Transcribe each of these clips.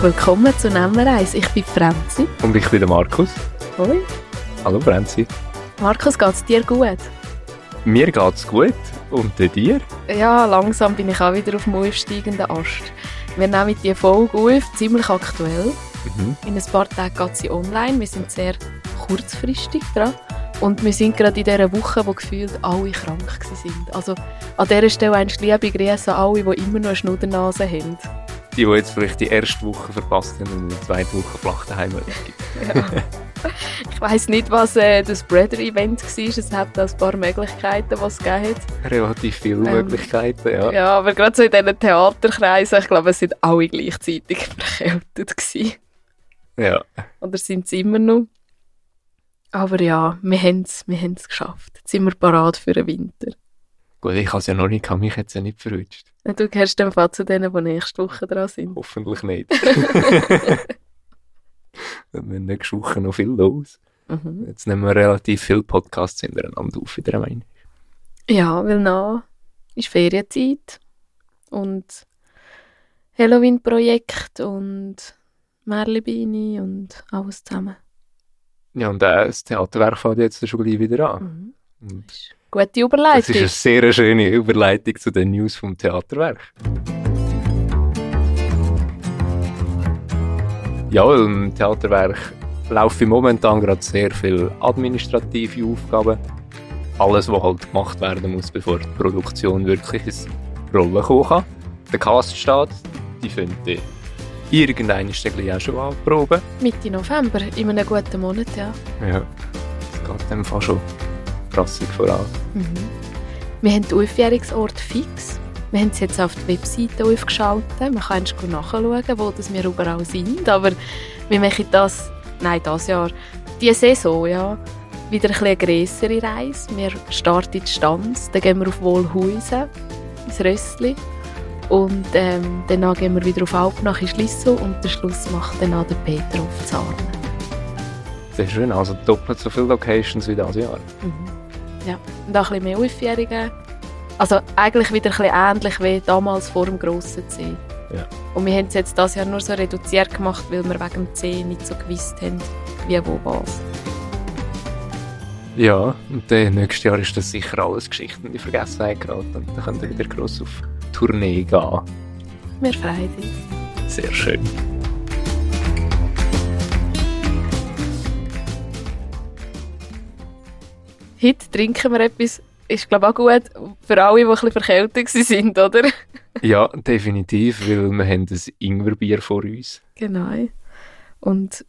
Herzlich willkommen zu Nemmereis. Ich bin Franzi. Und ich bin der Markus. Hoi. Hallo Franzi. Markus, geht es dir gut? Mir geht's gut. Und dir? Ja, langsam bin ich auch wieder auf dem aufsteigenden Ast. Wir nehmen die Folge auf, ziemlich aktuell. Mhm. In ein paar Tagen geht sie online. Wir sind sehr kurzfristig dran. Und wir sind gerade in dieser Woche, wo gefühlt alle krank waren. Also an dieser Stelle ein liebe Grüße an alle, die immer noch eine Schnuddernase haben. Die, die jetzt vielleicht die erste Woche verpasst haben und in der zweiten Woche flach daheim liegen. Ja. Ich weiss nicht, was äh, das Spreader-Event war. Es hat da ein paar Möglichkeiten, die es gegeben hat. Relativ viele Ähm, Möglichkeiten, ja. Ja, aber gerade so in diesen Theaterkreisen, ich glaube, es sind alle gleichzeitig verkältet gewesen. ja. Oder sind sie immer noch? Aber ja, wir haben es wir haben's geschafft. Jetzt sind wir parat für den Winter. Gut, ich habe es ja noch nicht mich es ja nicht verrutscht. Du gehörst dann Fall zu denen, die nächste Woche dran sind. Hoffentlich nicht. Wir haben nächste Woche noch viel los. Mhm. Jetzt nehmen wir relativ viele Podcasts hintereinander auf, wieder meine Ja, weil noch ist Ferienzeit und Halloween-Projekt und Merlibini und alles zusammen. Ja, und äh, das Theaterwerk fängt jetzt schon gleich wieder an. Mhm. Und Gute Das Überleitung. ist eine sehr schöne Überleitung zu den News vom Theaterwerk. Ja, im Theaterwerk laufen momentan gerade sehr viele administrative Aufgaben. Alles, was halt gemacht werden muss, bevor die Produktion wirklich ins Rollen kommen kann. Der Cast steht, die finden irgendein ist der auch schon anproben. Mitte November, in einem guten Monat, ja. Ja, das geht dem Fall schon krassig voran. Mhm. Wir haben den Aufjährungsort fix. Wir haben es jetzt auf die Webseite aufgeschaltet. Man kann nachschauen, wo das wir überall sind. Aber wir machen das, nein, das Jahr, diese Saison, ja, wieder ein eine grössere Reise. Wir starten in die Stanz, dann gehen wir auf Wohlhuisen, ins Rössli. Und ähm, danach gehen wir wieder auf Alpnach in Schlissow und den Schluss macht dann der Peter auf Zarnen. Sehr schön, also doppelt so viele Locations wie dieses Jahr. Mhm. Ja, und auch ein bisschen mehr Aufjährige. Also eigentlich wieder ein bisschen ähnlich wie damals vor dem grossen C. Ja. Und wir haben es jetzt dieses Jahr nur so reduziert gemacht, weil wir wegen dem C nicht so gewusst haben, wie wo was. Ja, und dann nächstes Jahr ist das sicher alles Geschichten in die Vergessenheit geraten und dann könnt ihr wieder gross auf Tournee gehen. Wir freuen uns. Sehr schön. Heute trinken wir etwas, ist glaube ich auch gut für alle, die ein bisschen verkältet sind, oder? Ja, definitiv, weil wir haben ein Ingwerbier vor uns. Genau. Und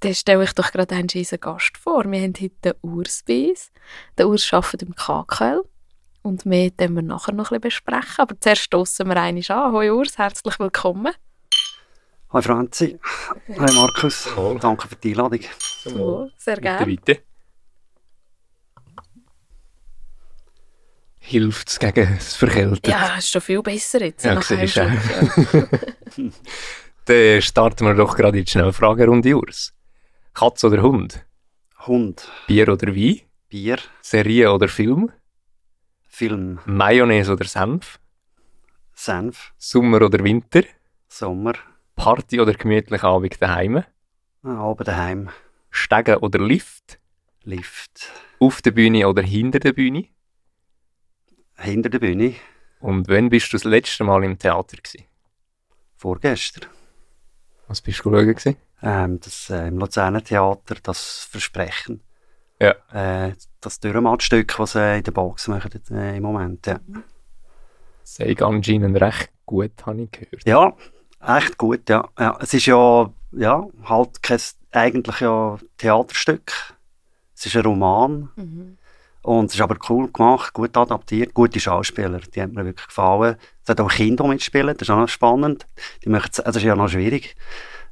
dann stelle ich doch gerade einen unseren Gast vor. Wir haben heute den Urs bei uns. Der Urs arbeitet im KKL. Und mehr können wir nachher noch ein bisschen besprechen. Aber zuerst stoßen wir einmal an. Hoi Urs, herzlich willkommen. Hi Franzi. Hi Markus. Hallo. Danke für die Einladung. Sehr Bitte, gerne. bitte. Hilft es gegen das Verkälten? Ja, ist schon viel besser jetzt. Ja, siehst du. Schluck, ja. Dann starten wir doch gerade in die Schnellfragerunde Urs. Katz oder Hund? Hund, Bier oder Wein? Bier, Serie oder Film? Film, Mayonnaise oder Senf? Senf, Sommer oder Winter? Sommer, Party oder gemütlicher Abend daheim? ah, oben daheim, Stegen oder Lift? Lift, Auf der Bühne oder hinter der Bühne? Hinter der Bühne, Und wann bist du das letzte Mal im Theater gewesen? vorgestern. Was bist du schauen? Ähm, das, äh, Im Luzerner Theater, das Versprechen. Ja. Äh, das Dürremattstück, was sie in der Box machen äh, im Moment. Ja. Sei anscheinend recht gut, habe ich gehört. ja, echt gut, ja. ja. Es ist ja, ja halt kein eigentlich ja Theaterstück. Es ist ein Roman. Mhm. Und es ist aber cool gemacht, gut adaptiert, gute Schauspieler, die haben mir wirklich gefallen. Es hat auch Kinder mitspielen, das ist auch noch spannend. Die also das ist ja noch schwierig.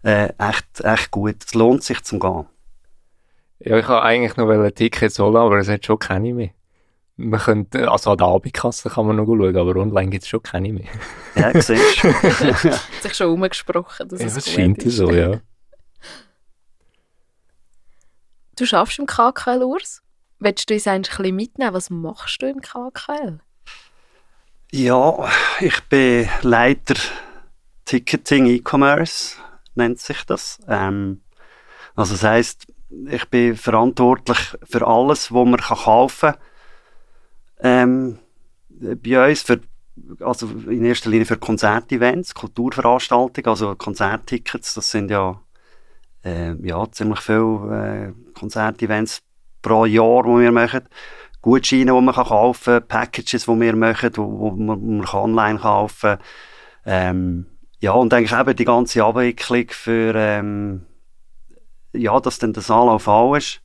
Äh, echt, echt gut. Es lohnt sich zum Gehen. Ja, ich wollte eigentlich noch ein Ticket holen, aber es hat schon keine mehr. Man könnte, also an der Abendkasse kann man noch schauen, aber online gibt es schon keine mehr. Ja, siehst du. Hat sich schon umgesprochen, dass Ja, es das gut scheint ist. so, ja. Du schaffst im KKL, Urs? Willst du uns ein bisschen mitnehmen? Was machst du im KKL? Ja, ich bin Leiter Ticketing E-Commerce nennt sich das. Ähm, also das heißt, ich bin verantwortlich für alles, was man kaufen kann. Ähm, bei uns für also in erster Linie für Konzertevents, Kulturveranstaltungen, also Konzerttickets, das sind ja, äh, ja ziemlich viele äh, Konzertevents pro Jahr, die wir machen. Gutscheine, die man kaufen kann, Packages, die wir machen, die man, online kaufen kann. Ähm, ja, und eigentlich eben die ganze Abwicklung für, ähm, ja, dass dann der Anlauf auch ist.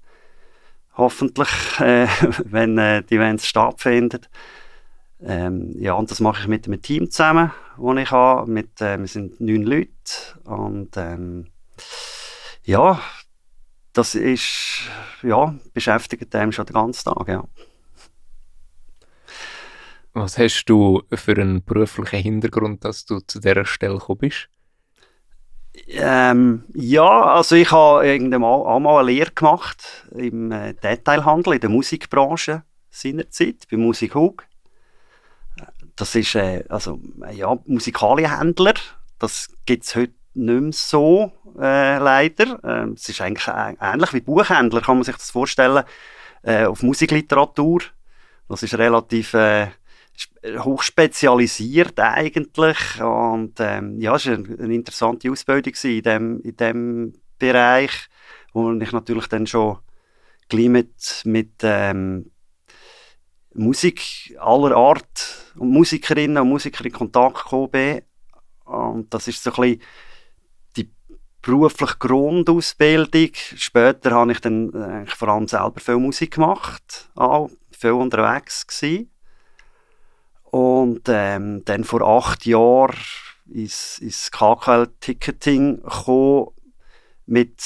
Hoffentlich, äh, wenn äh, die Events stattfinden. Ähm, ja, und das mache ich mit einem Team zusammen, das ich habe. Mit, äh, wir sind neun Leute. Und ähm, ja, das ist, ja, beschäftigt einem schon den ganzen Tag, ja. Was hast du für einen beruflichen Hintergrund, dass du zu dieser Stelle gekommen bist? Ähm, ja, also ich habe irgendwann auch mal eine Lehre gemacht im äh, Detailhandel in der Musikbranche seinerzeit, bei Musik Hug. Das ist äh, also ja, Musikalienhändler. Das gibt es heute nicht mehr so, äh, leider. Ähm, es ist eigentlich ähnlich wie Buchhändler, kann man sich das vorstellen, äh, auf Musikliteratur. Das ist relativ äh, hochspezialisiert eigentlich und ähm, ja, es war eine, interessante Ausbildung in dem, in dem Bereich, wo ich natürlich dann schon gleich mit, mit ähm, Musik aller Art und Musikerinnen und Musiker in Kontakt gekommen bin. Und das ist so ein bisschen berufliche Grundausbildung. Später habe ich dann eigentlich vor allem selber viel Musik gemacht, auch viel unterwegs gewesen. Und ähm, dann vor acht Jahren ist, ist KKL-Ticketing gekommen mit,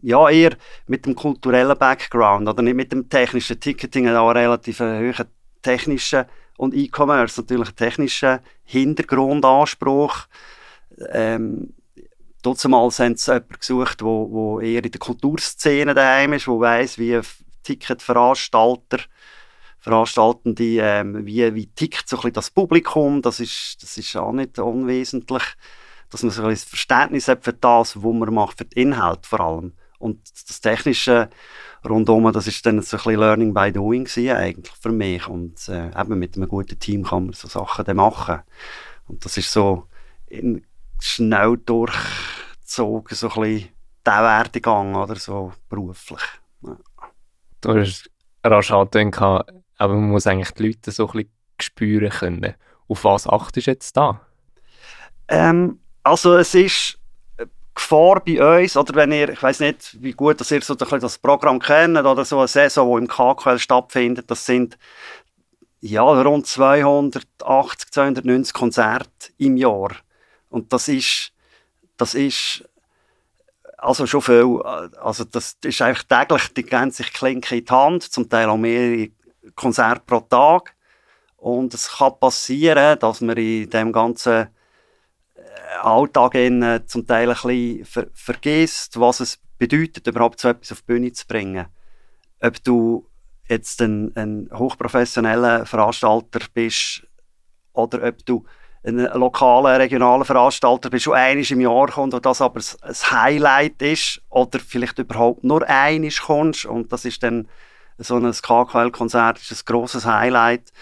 ja, eher mit dem kulturellen Background oder nicht mit dem technischen Ticketing, aber relativ einen hohen technischen und E-Commerce natürlich technischen Hintergrundanspruch. Ähm, Damals haben sie jemanden gesucht, wo, wo eher in der Kulturszene daheim ist, der weiss, wie Ticketveranstalter Veranstaltende, ähm, wie, wie tickt so ein bisschen das Publikum, das ist, das ist auch nicht unwesentlich, dass man so ein Verständnis hat für das, was man macht, für den Inhalt vor allem. Und das Technische rundum, das ist dann so ein bisschen Learning by Doing gewesen, eigentlich für mich. Und äh, eben mit einem guten Team kann man so Sachen dann machen. Und das ist so in, schnell durchgezogen, so ein bisschen der Werdegang oder so beruflich. Ja. Du hast rasch angedenkt, aber man muss eigentlich die Leute so ein bisschen spüren können. Auf was achtest du jetzt da? Ähm, also es ist Gefahr bei uns, oder wenn ihr, ich weiß nicht, wie gut dass ihr so das Programm kennt, oder so eine Saison, die im KQL stattfindet, das sind ja, rund 280, 290 Konzerte im Jahr. Und das ist, das ist also schon viel, also das ist eigentlich täglich, die geben sich Klinke in die Hand, zum Teil auch mehrere Konzerte pro Tag. Und es kann passieren, dass man in dem ganzen äh, Alltag in, äh, zum Teil ein bisschen ver vergisst, was es bedeutet, überhaupt so etwas auf die Bühne zu bringen. Ob du jetzt ein, ein hochprofessioneller Veranstalter bist oder ob du ein lokaler, regionaler Veranstalter bist, der einmal im Jahr kommt und das aber ein Highlight ist oder vielleicht überhaupt nur einmal kommst und das ist dann so ein KKL-Konzert ist ein grosses Highlight.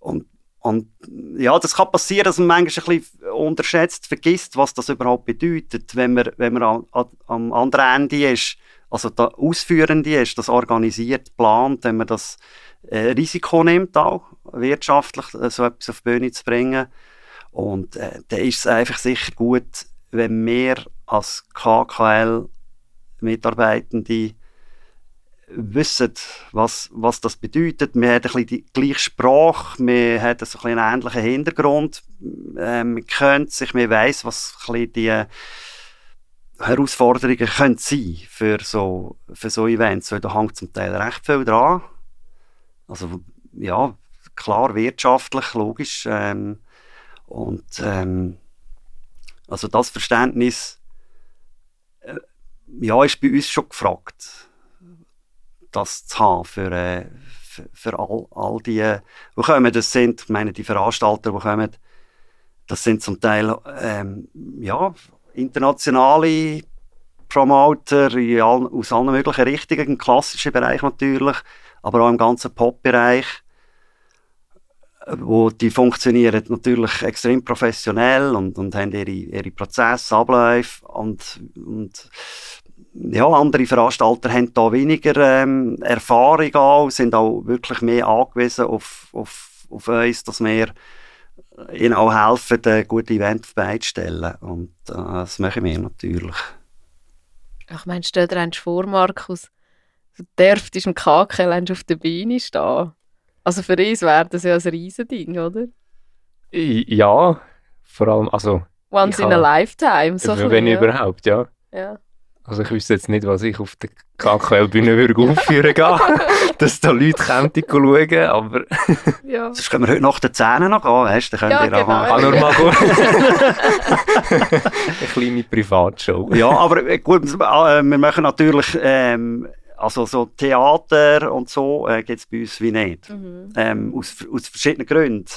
Und, und ja, das kann passieren, dass man manchmal ein bisschen unterschätzt, vergisst, was das überhaupt bedeutet, wenn man, wenn man am, am anderen Ende ist, also der Ausführende ist, das organisiert, plant, wenn man das äh, Risiko nimmt auch, wirtschaftlich äh, so etwas auf die Bühne zu bringen. Und äh, dann ist es einfach sicher gut, wenn wir als KKL-Mitarbeitende wissen, was, was das bedeutet. Wir haben ein bisschen die gleiche Sprache, wir haben so ein einen ähnlichen Hintergrund. Ähm, man kennt sich, man weiss, was die Herausforderungen können sein für so, für so Events, weil da hängt zum Teil recht viel dran. Also, ja, klar wirtschaftlich, logisch. Ähm, und ähm, also das Verständnis äh, ja, ist bei uns schon gefragt das zu haben für, äh, für, für all, all die, die kommen. Das sind, ich meine, die Veranstalter, die kommen, das sind zum Teil ähm, ja, internationale Promoter all, aus allen möglichen Richtungen, im klassischen Bereich natürlich, aber auch im ganzen Pop-Bereich wo die funktionieren natürlich extrem professionell und, und haben ihre, ihre Prozesse, Abläufe und, und ja, andere Veranstalter haben da weniger ähm, Erfahrung auch, sind auch wirklich mehr angewiesen auf, auf, auf uns, dass wir ihnen auch helfen, ein gutes Event beizustellen. Und äh, das machen wir natürlich. Ich meine, stell dir vor, Markus, du dürftest im KKL auf der Bühne stehen. Also für uns wäre das ja ein Riesending, oder? Ja, vor allem, also... Once in a lifetime, so Wenn bisschen, überhaupt, ja. ja. Also ich wüsste jetzt nicht, was ich auf der KKL-Bühne würde aufführen gehen, dass da Leute kommen schauen, aber... ja. Sonst können wir heute nach den Zähnen noch gehen, weißt du? Dann könnt ja, ihr genau. Kann nur mal. Eine kleine Privatshow. Ja, aber äh, gut, äh, wir machen natürlich... Ähm, also so Theater und so äh, gibt es bei uns wie nicht. Mhm. Ähm, aus, aus verschiedenen Gründen.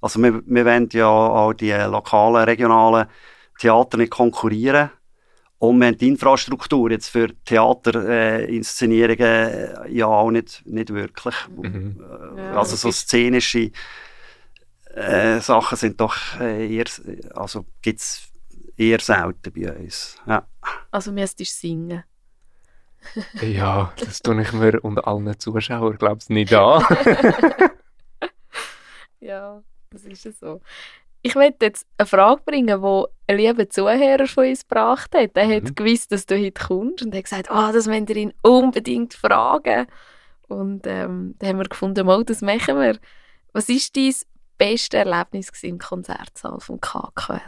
Also wir, wir wollen ja auch die lokalen, regionalen Theater nicht konkurrieren. Und wir haben die Infrastruktur jetzt für Theaterinszenierungen äh, ja auch nicht, nicht wirklich. Mhm. Äh, also so szenische äh, Sachen sind doch äh, eher, also gibt es eher selten bei uns. Ja. Also müsstest du singen? Ja, das tue ich mir unter allen Zuschauern, glaube ich, nicht an. ja, das ist es so. Ich möchte jetzt eine Frage bringen, die ein lieber Zuhörer von uns gebracht hat. Er hat mhm. gewusst, dass du heute kommst und hat gesagt, oh, das wollen wir ihn unbedingt fragen. Und ähm, dann haben wir gefunden, mal, das machen wir. Was war dein bestes Erlebnis im Konzertsaal vom KQL?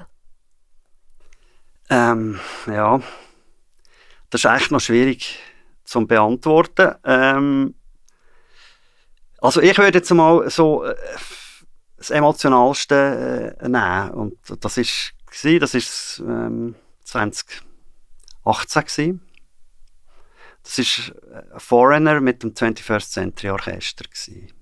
Ähm, ja, das ist echt noch schwierig zu beantworten. Ähm, also ich würde jetzt mal so äh, das Emotionalste äh, nehmen und das ist das ist ähm, 2018 gewesen. Das ist ein Foreigner mit dem 21st Century Orchester gewesen.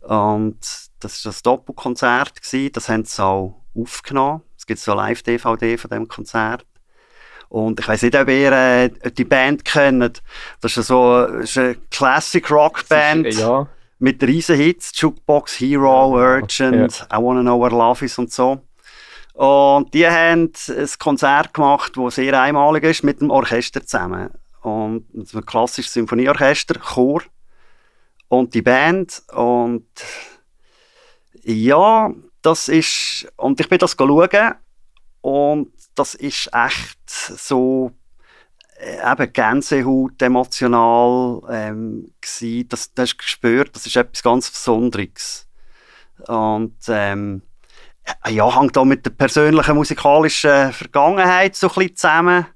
Und das ist das Doppelkonzert gewesen. Das haben sie auch aufgenommen. Es gibt so eine Live-DVD von dem Konzert. Und ich weiß nicht, ob ihr äh, die Band kennt. Das ist so ist eine Classic Rock Band. Ja. Mit riesen Hits. Jukebox, Hero, Urgent, ja. I Wanna Know Where Love Is und so. Und die haben ein Konzert gemacht, das sehr einmalig ist, mit dem Orchester zusammen. Und ein klassisches Symphonieorchester, Chor und die Band. Und ja, das ist, und ich bin das schauen und das ist echt so äh, eben Gänsehaut emotional ähm, gewesen. Das, das hast du gespürt, das ist etwas ganz Besonderes. Und ähm, ja, hängt auch mit der persönlichen musikalischen Vergangenheit so ein bisschen zusammen,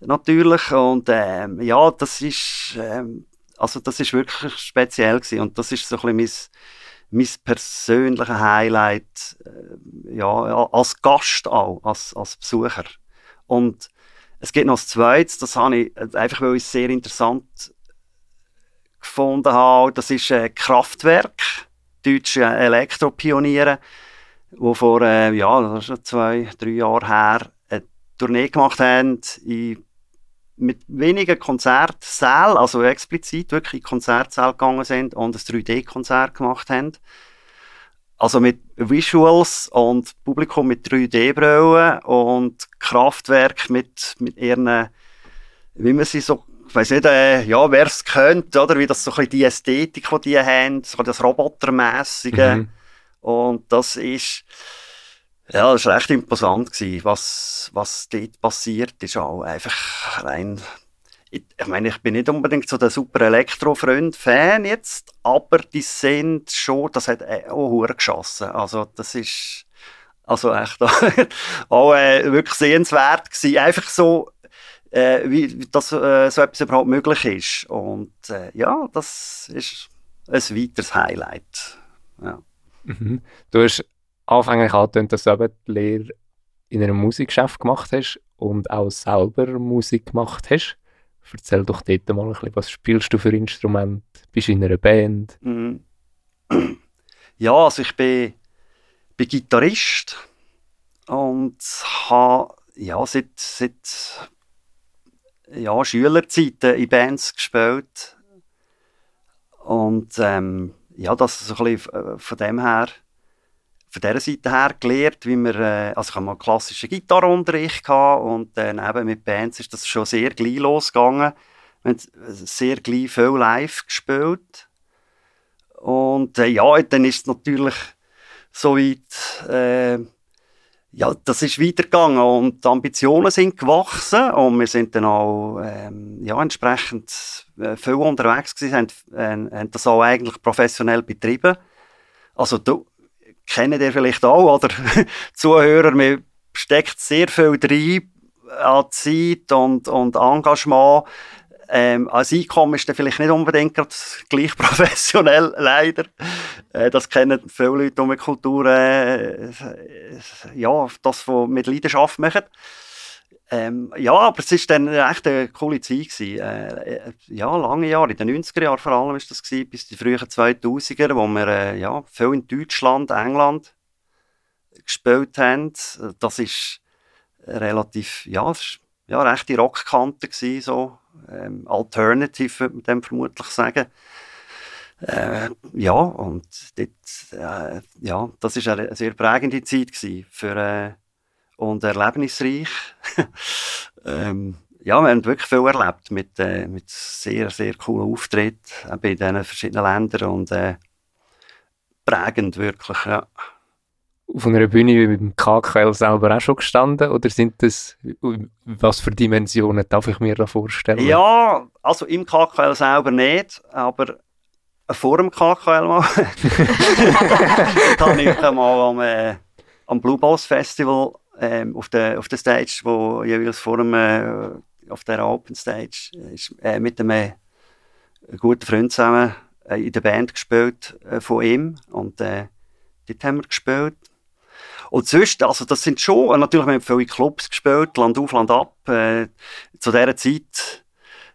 natürlich. Und ähm, ja, das ist, ähm, also das ist wirklich speziell gewesen. Und das ist so ein bisschen mein, mein persönliches Highlight, äh, ja, als Gast auch, als, als Besucher. Und es gibt noch das Zweite, das habe ich äh, einfach, weil ich es sehr interessant gefunden habe. Das ist ein Kraftwerk, deutsche Elektropioniere, die vor, äh, ja, das ist schon zwei, drei Jahren her, eine Tournee gemacht haben in, mit wenigen Konzertsälen, also explizit wirklich in Konzertsäle gegangen sind und ein 3D-Konzert gemacht haben. Also mit Visuals und Publikum mit 3D-Brillen und Kraftwerk mit, mit ihren, wie man sie so, ich weiss nicht, äh, ja, wer es könnte, oder, wie das so ein bisschen die Ästhetik, die die haben, so das Robotermäßige. Mhm. Und das ist, ja, das war recht imposant gewesen, was, was dort passiert ist, auch einfach rein ich, meine, ich bin nicht unbedingt so der super Elektro-Freund-Fan jetzt, aber die sind schon, das hat auch Hure geschossen. Also das ist also echt auch äh, wirklich sehenswert gewesen. Einfach so, äh, wie dass äh, so etwas überhaupt möglich ist. Und äh, ja, das ist ein weiteres Highlight. Ja. Mhm. Du hast anfänglich angetönt, dass du eben die Lehre in einem Musikgeschäft gemacht hast und auch selber Musik gemacht hast. Erzähl doch dort mal ein bisschen, was spielst du für Instrument? Bist du in einer Band? Mhm. Ja, also ich bin, bin Gitarrist und habe ja, seit, seit ja, Schülerzeiten in Bands gespielt. Und ähm, ja, das so ein bisschen äh, von dem her, von dieser Seite her gelernt, wie wir, äh, also ich habe mal klassischen Gitarrenunterricht gehabt und dann eben mit Bands ist das schon sehr gleich losgegangen. Wir haben sehr gleich viel live gespielt. Und äh, ja, dann ist es natürlich so weit, äh, ja, das ist weitergegangen und die Ambitionen sind gewachsen und wir sind dann auch ähm, ja, entsprechend äh, viel unterwegs gewesen, haben, äh, haben das auch eigentlich professionell betrieben. Also kennt ihr vielleicht auch, oder Zuhörer, mir steckt sehr viel drin an Zeit und, und Engagement ähm, als Einkommen ist dann vielleicht nicht unbedingt gleich professionell, leider. Äh, das kennen viele Leute um die Kultur, äh, ja, das, was mit Leidenschaft machen. Ähm, ja, aber es war dann echt eine coole Zeit. Gewesen. Äh, ja, lange Jahre, in den 90er Jahren vor allem ist das gewesen, bis die frühen 2000er, wo wir äh, ja, viel in Deutschland, England gespielt haben. Das ist relativ, ja, ja, rechte Rockkante gewesen, so ähm, Alternative, würde man dem vermutlich sagen. Äh, ja, und dort, äh, ja, das war eine sehr prägende Zeit gewesen für, äh, und erlebnisreich. ähm, ja, wir haben wirklich viel erlebt mit, äh, mit sehr, sehr coolen Auftritten in diesen verschiedenen Ländern und äh, prägend wirklich, ja auf einer Bühne wie beim KKL selber auch schon gestanden? Oder sind das, was für Dimensionen darf ich mir da vorstellen? Ja, also im KKL selber nicht, aber vor dem KKL mal. da habe ich mal am, äh, am Blue Boss Festival äh, auf, der, auf der Stage, wo jeweils vor dem, äh, auf der Open Stage, ist, äh, mit einem äh, guten Freund zusammen äh, in der Band gespielt äh, von ihm. Und dort haben wir gespielt. Und sonst, also das sind schon, natürlich, wir haben viele Clubs gespielt, Land auf, Land ab. Äh, zu dieser Zeit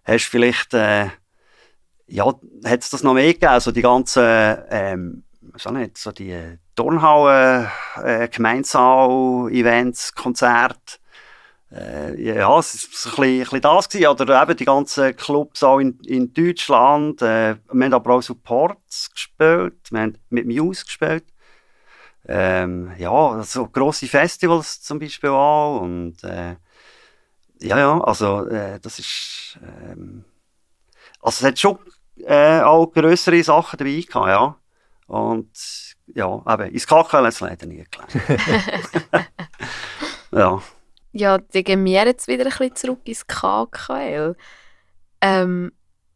hast du vielleicht, äh, ja, hat es das noch mehr gegeben, also die ganzen, ähm, so nicht, so die Turnhallen, äh, Gemeinsaal-Events, Konzerte. Äh, ja, es war ein bisschen, ein bisschen das gewesen. Oder eben die ganzen Clubs auch in, in Deutschland. Äh, wir haben aber auch Supports gespielt. Wir haben mit Muse gespielt ähm, ja, so grosse Festivals zum Beispiel auch und äh, ja, ja, also äh, das ist ähm, also es hat schon äh, auch größere Sachen dabei gehabt, ja und ja, eben, ins KKL hat es leider nie geklappt. ja. Ja, dann gehen wir jetzt wieder ein bisschen zurück ins KKL. Ähm,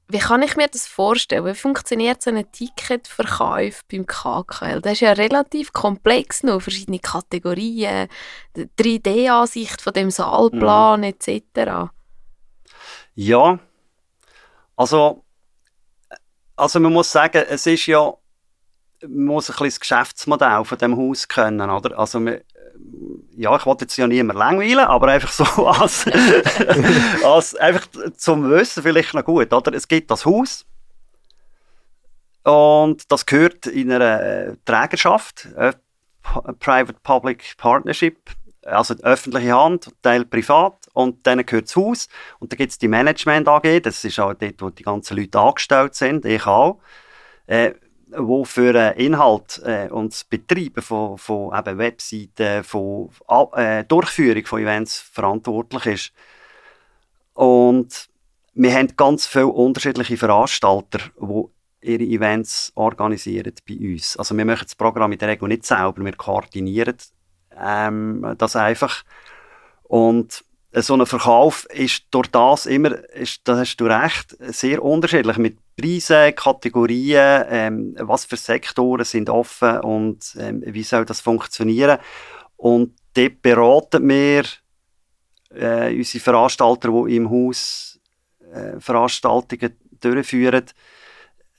wie kann ich mir das vorstellen? Wie funktioniert so ein Ticketverkauf beim KKL? Das ist ja relativ komplex noch, verschiedene Kategorien, 3D-Ansicht von dem Saalplan mhm. etc. Ja, also, also man muss sagen, es ist ja, muss ein bisschen das Geschäftsmodell von dem Haus kennen, oder? Also ja, ich wollte jetzt ja niemand langweilen, aber einfach so als, als einfach zum Wissen vielleicht noch gut, oder? Es gibt das Haus und das gehört in einer äh, Trägerschaft, äh, Private-Public Partnership, also öffentliche Hand, Teil privat und dann gehört das Haus und dann gibt es die Management AG, das ist auch dort, wo die ganzen Leute angestellt sind, ich auch. Äh, wo für äh, Inhalt äh, und das Betreiben von, von eben Webseiten, von äh, Durchführung von Events verantwortlich ist. Und wir haben ganz viele unterschiedliche Veranstalter, die ihre Events organisieren bei uns. Also wir machen das Programm in der Regel nicht selber, wir koordinieren ähm, das einfach. Und so ein Verkauf ist durch das immer, ist, da hast du recht, sehr unterschiedlich mit Preisen, Kategorien, ähm, was für Sektoren sind offen und ähm, wie soll das funktionieren. Und dort beraten wir äh, unsere Veranstalter, die im Haus äh, Veranstaltungen durchführen,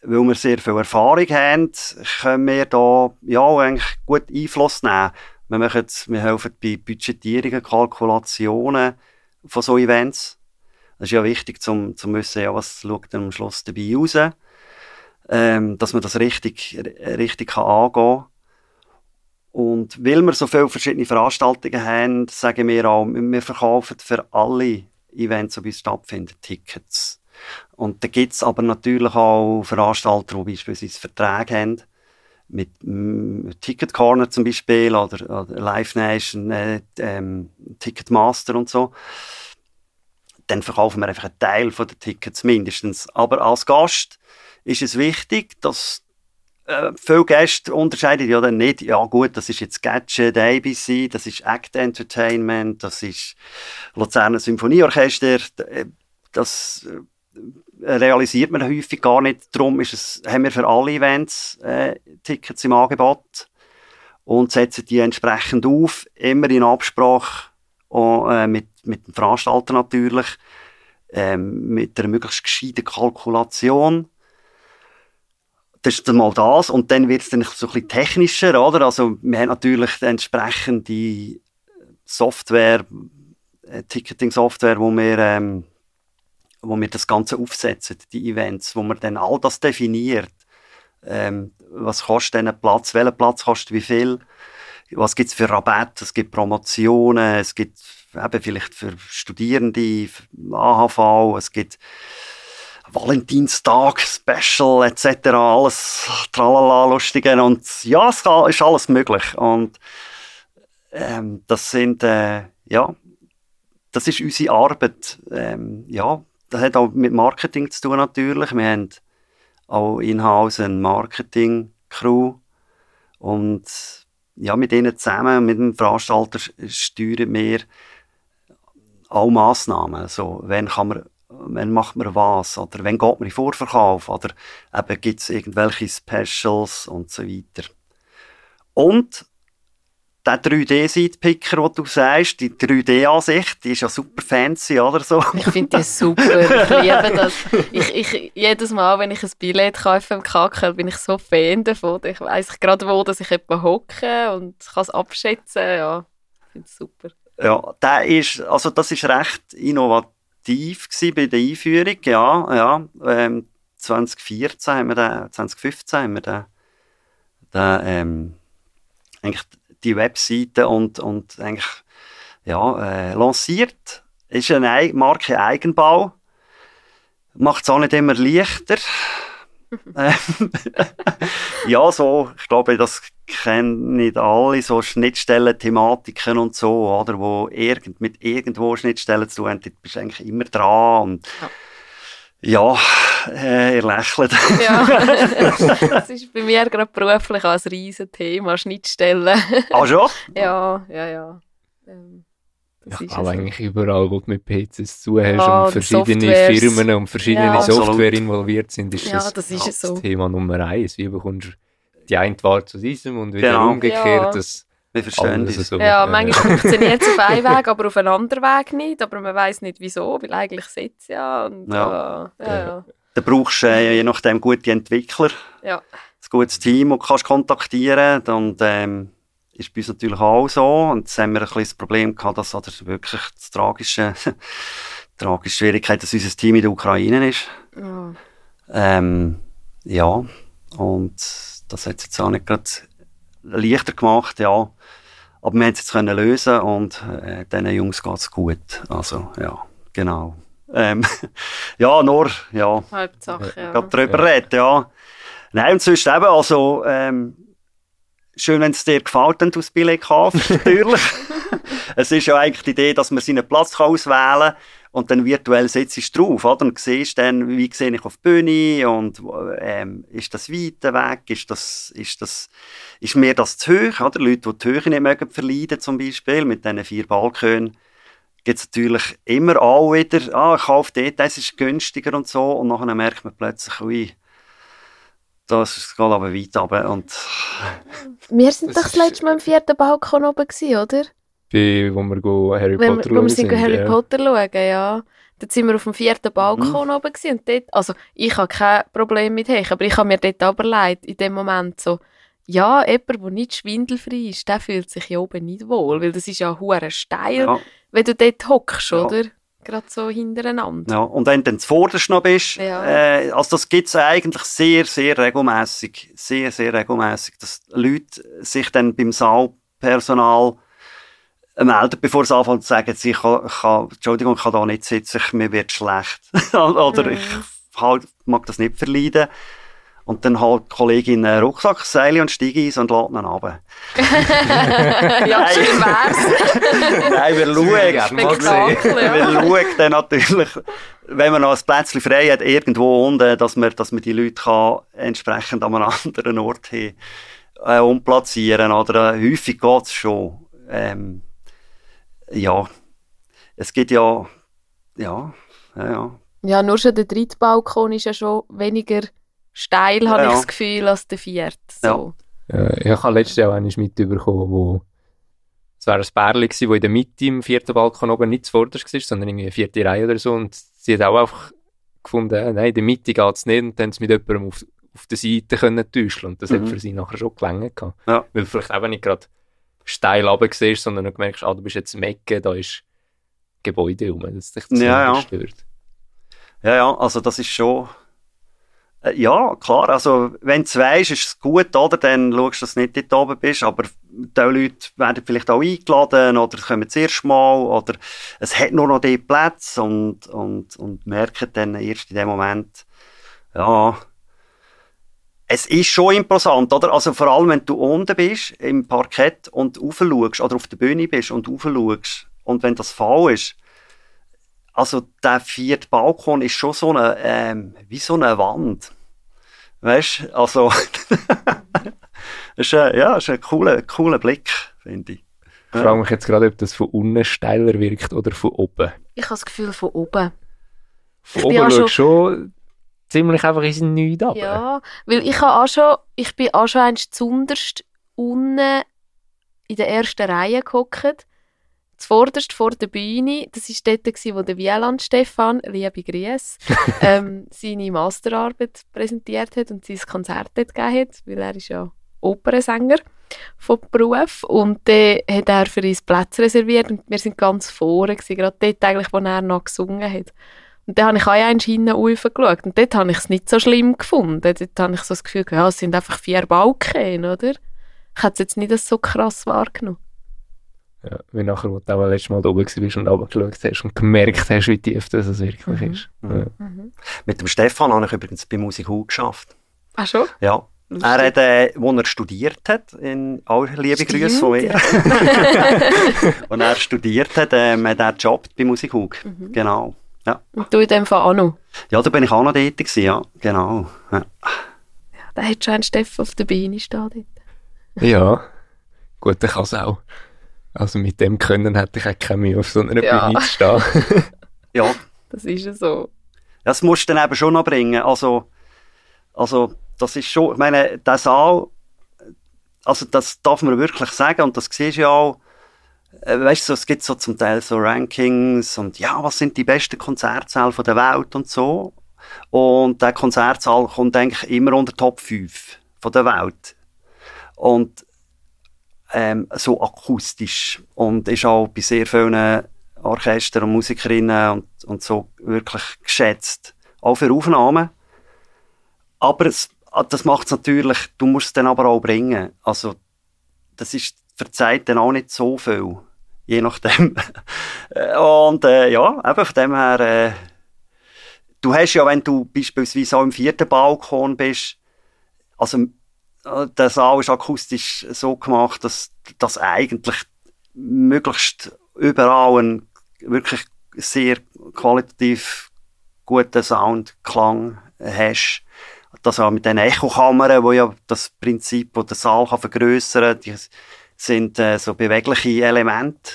weil wir sehr viel Erfahrung haben, können wir da ja, eigentlich gut Einfluss nehmen. Wir, machen, wir helfen bei Budgetierungen, Kalkulationen von so Events. Das ist ja wichtig, zum zu wissen, ja, was schaut am Schluss dabei raus. Ähm, dass man das richtig, richtig kann angehen Und weil wir so viele verschiedene Veranstaltungen haben, sagen wir auch, wir verkaufen für alle Events, die bei uns stattfinden, Tickets. Und da gibt es aber natürlich auch Veranstalter, die beispielsweise Verträge haben, mit mm, Ticket Corner zum Beispiel oder, oder Live Nation, äh, ähm, Ticketmaster und so. Dann verkaufen wir einfach einen Teil der Tickets mindestens. Aber als Gast ist es wichtig, dass äh, viele Gäste unterscheiden ja dann nicht, ja gut, das ist jetzt Gadget, ABC, das ist Act Entertainment, das ist Luzerner Symphonieorchester, äh, das äh, realisiert man häufig gar nicht. Darum ist es, haben wir für alle Events äh, Tickets im Angebot und setzen die entsprechend auf, immer in Absprache äh, mit, mit dem Veranstalter natürlich, ähm, mit einer möglichst gescheiten Kalkulation das ist mal das. Und dann wird es dann so ein bisschen technischer, oder? Also, wir haben natürlich entsprechende Software, äh, Ticketing-Software, wo wir, ähm, wo wir das Ganze aufsetzen, die Events, wo man dann all das definiert. Ähm, was kostet denn Platz? Welcher Platz kostet wie viel? Was gibt es für Rabatte? Es gibt Promotionen, es gibt eben vielleicht für Studierende, für AHV, es gibt Valentinstag, Special etc. Alles tralala lustige und ja, es ist alles möglich und ähm, das sind äh, ja, das ist unsere Arbeit. Ähm, ja, das hat auch mit Marketing zu tun natürlich. Wir haben auch in-house eine Marketing-Crew und ja, mit ihnen zusammen, mit dem Veranstalter steuern wir alle Massnahmen. Also, wenn kann man wann macht man was oder wann geht man in Vorverkauf oder gibt es irgendwelche Specials und so weiter. Und der 3D-Seitpicker, den du sagst, die 3D-Ansicht, die ist ja super fancy, oder so? Ich finde die super. Ich liebe das. Ich, ich, jedes Mal, wenn ich ein Billett kaufe im Kakel, bin ich so Fan davon. Ich weiss gerade wo, dass ich jemanden hocke und kann es abschätzen. Ja, ich finde es super. Ja, der ist, also das ist recht innovativ bei der Einführung, ja, ja. Ähm, 2014 haben wir den, 2015 haben wir den, den ähm, eigentlich die Webseite und, und eigentlich, ja, äh, lanciert. Ist eine Marke Eigenbau. Macht es auch nicht immer leichter. ja, so, ich glaube, das kennen nicht alle, so Schnittstellen-Thematiken und so, oder, wo irgend, mit irgendwo Schnittstellen zu tun haben, bist du eigentlich immer dran und ja, ja äh, ihr lächelt. ja, das ist bei mir gerade beruflich als riesen Thema, Schnittstellen. Ah, schon? ja, ja, ja. Ähm. Das ja, aber eigentlich überall, wo du mit PCs zu hast ja, und verschiedene Softwares. Firmen und verschiedene ja, Software involviert sind, ist ja, das, das ist so. Thema Nummer eins. Wie bekommst du die eine Ware zu diesem und wieder genau. umgekehrt? Das wir verstehen das. So. Ja, manchmal funktioniert es auf einen Weg, aber auf einen anderen Weg nicht. Aber man weiß nicht wieso, weil eigentlich sitzt ja. Und, ja. Äh, ja, ja. Da brauchst du äh, je nachdem gute Entwickler, ja. ein gutes Team, das du kannst kontaktieren kannst. ähm, ist bei uns natürlich auch so. Und jetzt haben wir ein bisschen das Problem gehabt, dass oder wirklich das tragische, tragische Schwierigkeit, dass unser Team in der Ukraine ist. Oh. Ähm, ja, und das hat es jetzt auch nicht gerade leichter gemacht, ja. Aber wir haben es jetzt können lösen und äh, diesen Jungs geht es gut. Also, ja, genau. Ähm, ja, nur, ja. Hauptsache, ja. Gerade darüber ja. reden, ja. Nein, und sonst eben, also, ähm, Schön, wenn es dir gefällt, wenn du das Billett kaufst, natürlich. es ist ja eigentlich die Idee, dass man seinen Platz auswählen kann und dann virtuell sitzt du drauf, oder? Und siehst dann, wie sehe ich auf die Bühne und ähm, ist das weit weg, ist das, ist das, ist mir das zu hoch, oder? Leute, die die Höhe nicht mögen verleiden, zum Beispiel, mit diesen vier Balkönen, gibt es natürlich immer auch wieder, ah, ich kaufe dort, das ist günstiger und so, und nachher merkt man plötzlich, ui, das geht aber weit runter. Und wir sind doch das letzte Mal im vierten Balkon oben, gewesen, oder? Bei, wo wir Harry Wenn Potter wir, Wo wir sind Harry ja. Potter schauen, ja. Dort sind wir auf dem vierten Balkon mhm. oben gewesen, und dort, also ich habe kein Problem mit Heich, aber ich habe mir dort aber leid, in dem Moment so, ja, jemand, der nicht schwindelfrei ist, der fühlt sich hier oben nicht wohl, weil das ist ja hure steil, ja. wenn du dort hockst, ja. oder? gerade so hintereinander. Ja, und wenn du dann zuvorderst noch bist, Ja. äh, also das gibt's eigentlich sehr, sehr regelmäßig, sehr, sehr regelmäßig, dass Leute sich dann beim Saalpersonal melden, bevor sie anfangen zu sagen, ich kann, ich kann, Entschuldigung, ich kann da nicht sitzen, ich, mir wird schlecht. Oder Mhm. ich halt, mag das nicht verleiden. Und dann halt die Kollegin einen Rucksack, Seile und steige eins und lädt ihn runter. ja, schön wär's. Nein, wir schauen, wir schauen dann natürlich, wenn man noch ein Plätzchen frei hat, irgendwo unten, dass man, dass man die Leute kann entsprechend an einem anderen Ort hin, äh, umplatzieren oder äh, häufig geht's schon. Ähm, ja, es gibt ja, ja, ja, ja. Ja, nur schon der dritte Balkon ist ja schon weniger steil, habe Ja. ich das Gefühl, als der vierte. So. Äh, ich habe letztes Jahr auch einmal mitbekommen, wo es war ein Pärchen gewesen, wo in der Mitte im vierten Balkon oben nicht zuvorderst war, sondern irgendwie eine vierte Reihe oder so. Und sie hat auch einfach gefunden, äh, nein, in der Mitte geht's nicht. Und dann sie mit jemandem auf, auf der Seite können täuschen. Und das Mhm. hat für sie nachher schon gehabt. Ja. Weil vielleicht eben nicht gerade steil runter siehst, sondern du merkst, ah, du bist jetzt im Ecken, da ist Gebäude rum, dass dich das Ja, ja. stört. Ja, ja, also das ist schon. Äh, ja, klar, also wenn du weisst, ist es gut, oder? Dann schaust du, dass du nicht dort oben bist, aber die Leute werden vielleicht auch eingeladen oder kommen das erste Mal oder es hat nur noch die Plätze und, und, und merken dann erst in dem Moment, ja, es ist schon imposant, oder? Also vor allem, wenn du unten bist, im Parkett und raufschaust oder auf der Bühne bist und raufschaust und wenn das Fall ist, also der vierte Balkon ist schon so eine, ähm, wie so eine Wand. Weißt du, also, ist, ein, ja, ist ein cooler, cooler Blick, finde ich. Ich frage mich jetzt gerade, ob das von unten steiler wirkt oder von oben. Ich habe das Gefühl von oben. Von Ich oben schaust schon ziemlich einfach in sein Nichts runter. Ja, weil ich habe auch schon, ich bin auch schon einst zunderst unten in der ersten Reihe gehockt. Zuvorderst vor der Bühne. Das war dort, gewesen, wo der Wieland Stefan, liebe Grüße, ähm, seine Masterarbeit präsentiert hat und sein Konzert dort gegeben hat, weil er ist ja Opernsänger von Beruf. Und dann hat er für uns Plätze reserviert und wir sind ganz vorne gewesen, gerade dort eigentlich, wo er noch gesungen hat. Und dann habe ich auch einmal hinten raufgeschaut. Und dort habe ich es nicht so schlimm gefunden. Dort habe ich so das Gefühl, ja, es sind einfach vier Balken, oder? Ich hätte es jetzt nicht so krass wahrgenommen. Ja, wie nachher, wo du auch letztes Mal da oben warst und runtergeschaut hast und gemerkt hast, wie tief das es wirklich Mhm. ist. Mhm. Ja. Mit dem Stefan habe ich übrigens bei Musik U geschafft. Ach schon? Ja. Er hat, äh, wo er studiert hat, in, auch liebe Grüße von mir. Als er studiert hat, ähm, hat er gejobbt bei Musik. Mhm. Genau. Ja. Und du in dem Fall auch noch. ja, da bin ich auch noch dort gewesen, ja. Genau. Ja. Da hat schon ein Steffen auf der Beine stehen dort. ja, gut, ich kann es auch. Also mit dem Können hätte ich auch keine Mühe, auf so einer Ja. Bühne zu stehen. ja, Das ist ja so. Das musst du dann eben schon noch bringen. Also, also, das ist schon, ich meine, der Saal, also, das darf man wirklich sagen, und das siehst du ja auch, weißt du, es gibt so zum Teil so Rankings und ja, was sind die besten Konzertsäle der Welt und so. Und der Konzertsaal kommt eigentlich immer unter Top 5 von der Welt. Und ähm, so akustisch und ist auch bei sehr vielen Orchester und Musikerinnen und, und so wirklich geschätzt. Auch für Aufnahmen. Aber es, das macht es natürlich, du musst es dann aber auch bringen. Also, das ist, verzeiht dann auch nicht so viel. Je nachdem. Äh, und, äh, ja, eben von dem her, äh, du hast ja, wenn du beispielsweise auch im vierten Balkon bist, also, äh, der Saal ist akustisch so gemacht, dass, dass eigentlich möglichst überall ein wirklich sehr qualitativ guten Soundklang hast. Das auch mit den Echokammern, wo ja das Prinzip, wo der Saal kann vergrößern, die sind äh, so bewegliche Elemente.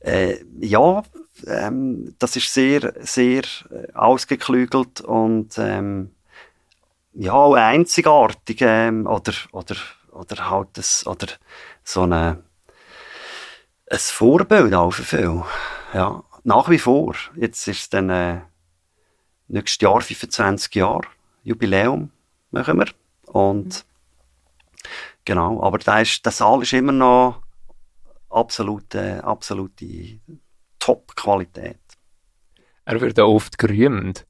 Äh, ja, ähm, das ist sehr, sehr äh, ausgeklügelt und ähm, ja, auch einzigartig ähm, oder, oder, oder halt das, oder so eine, ein Vorbild auch für viele. Ja, nach wie vor. Jetzt ist es dann äh, nächstes Jahr 25 Jahre Jubiläum machen wir und genau, aber der, ist, der Saal ist immer noch absolute, absolute Top-Qualität. er wird auch oft gerühmt.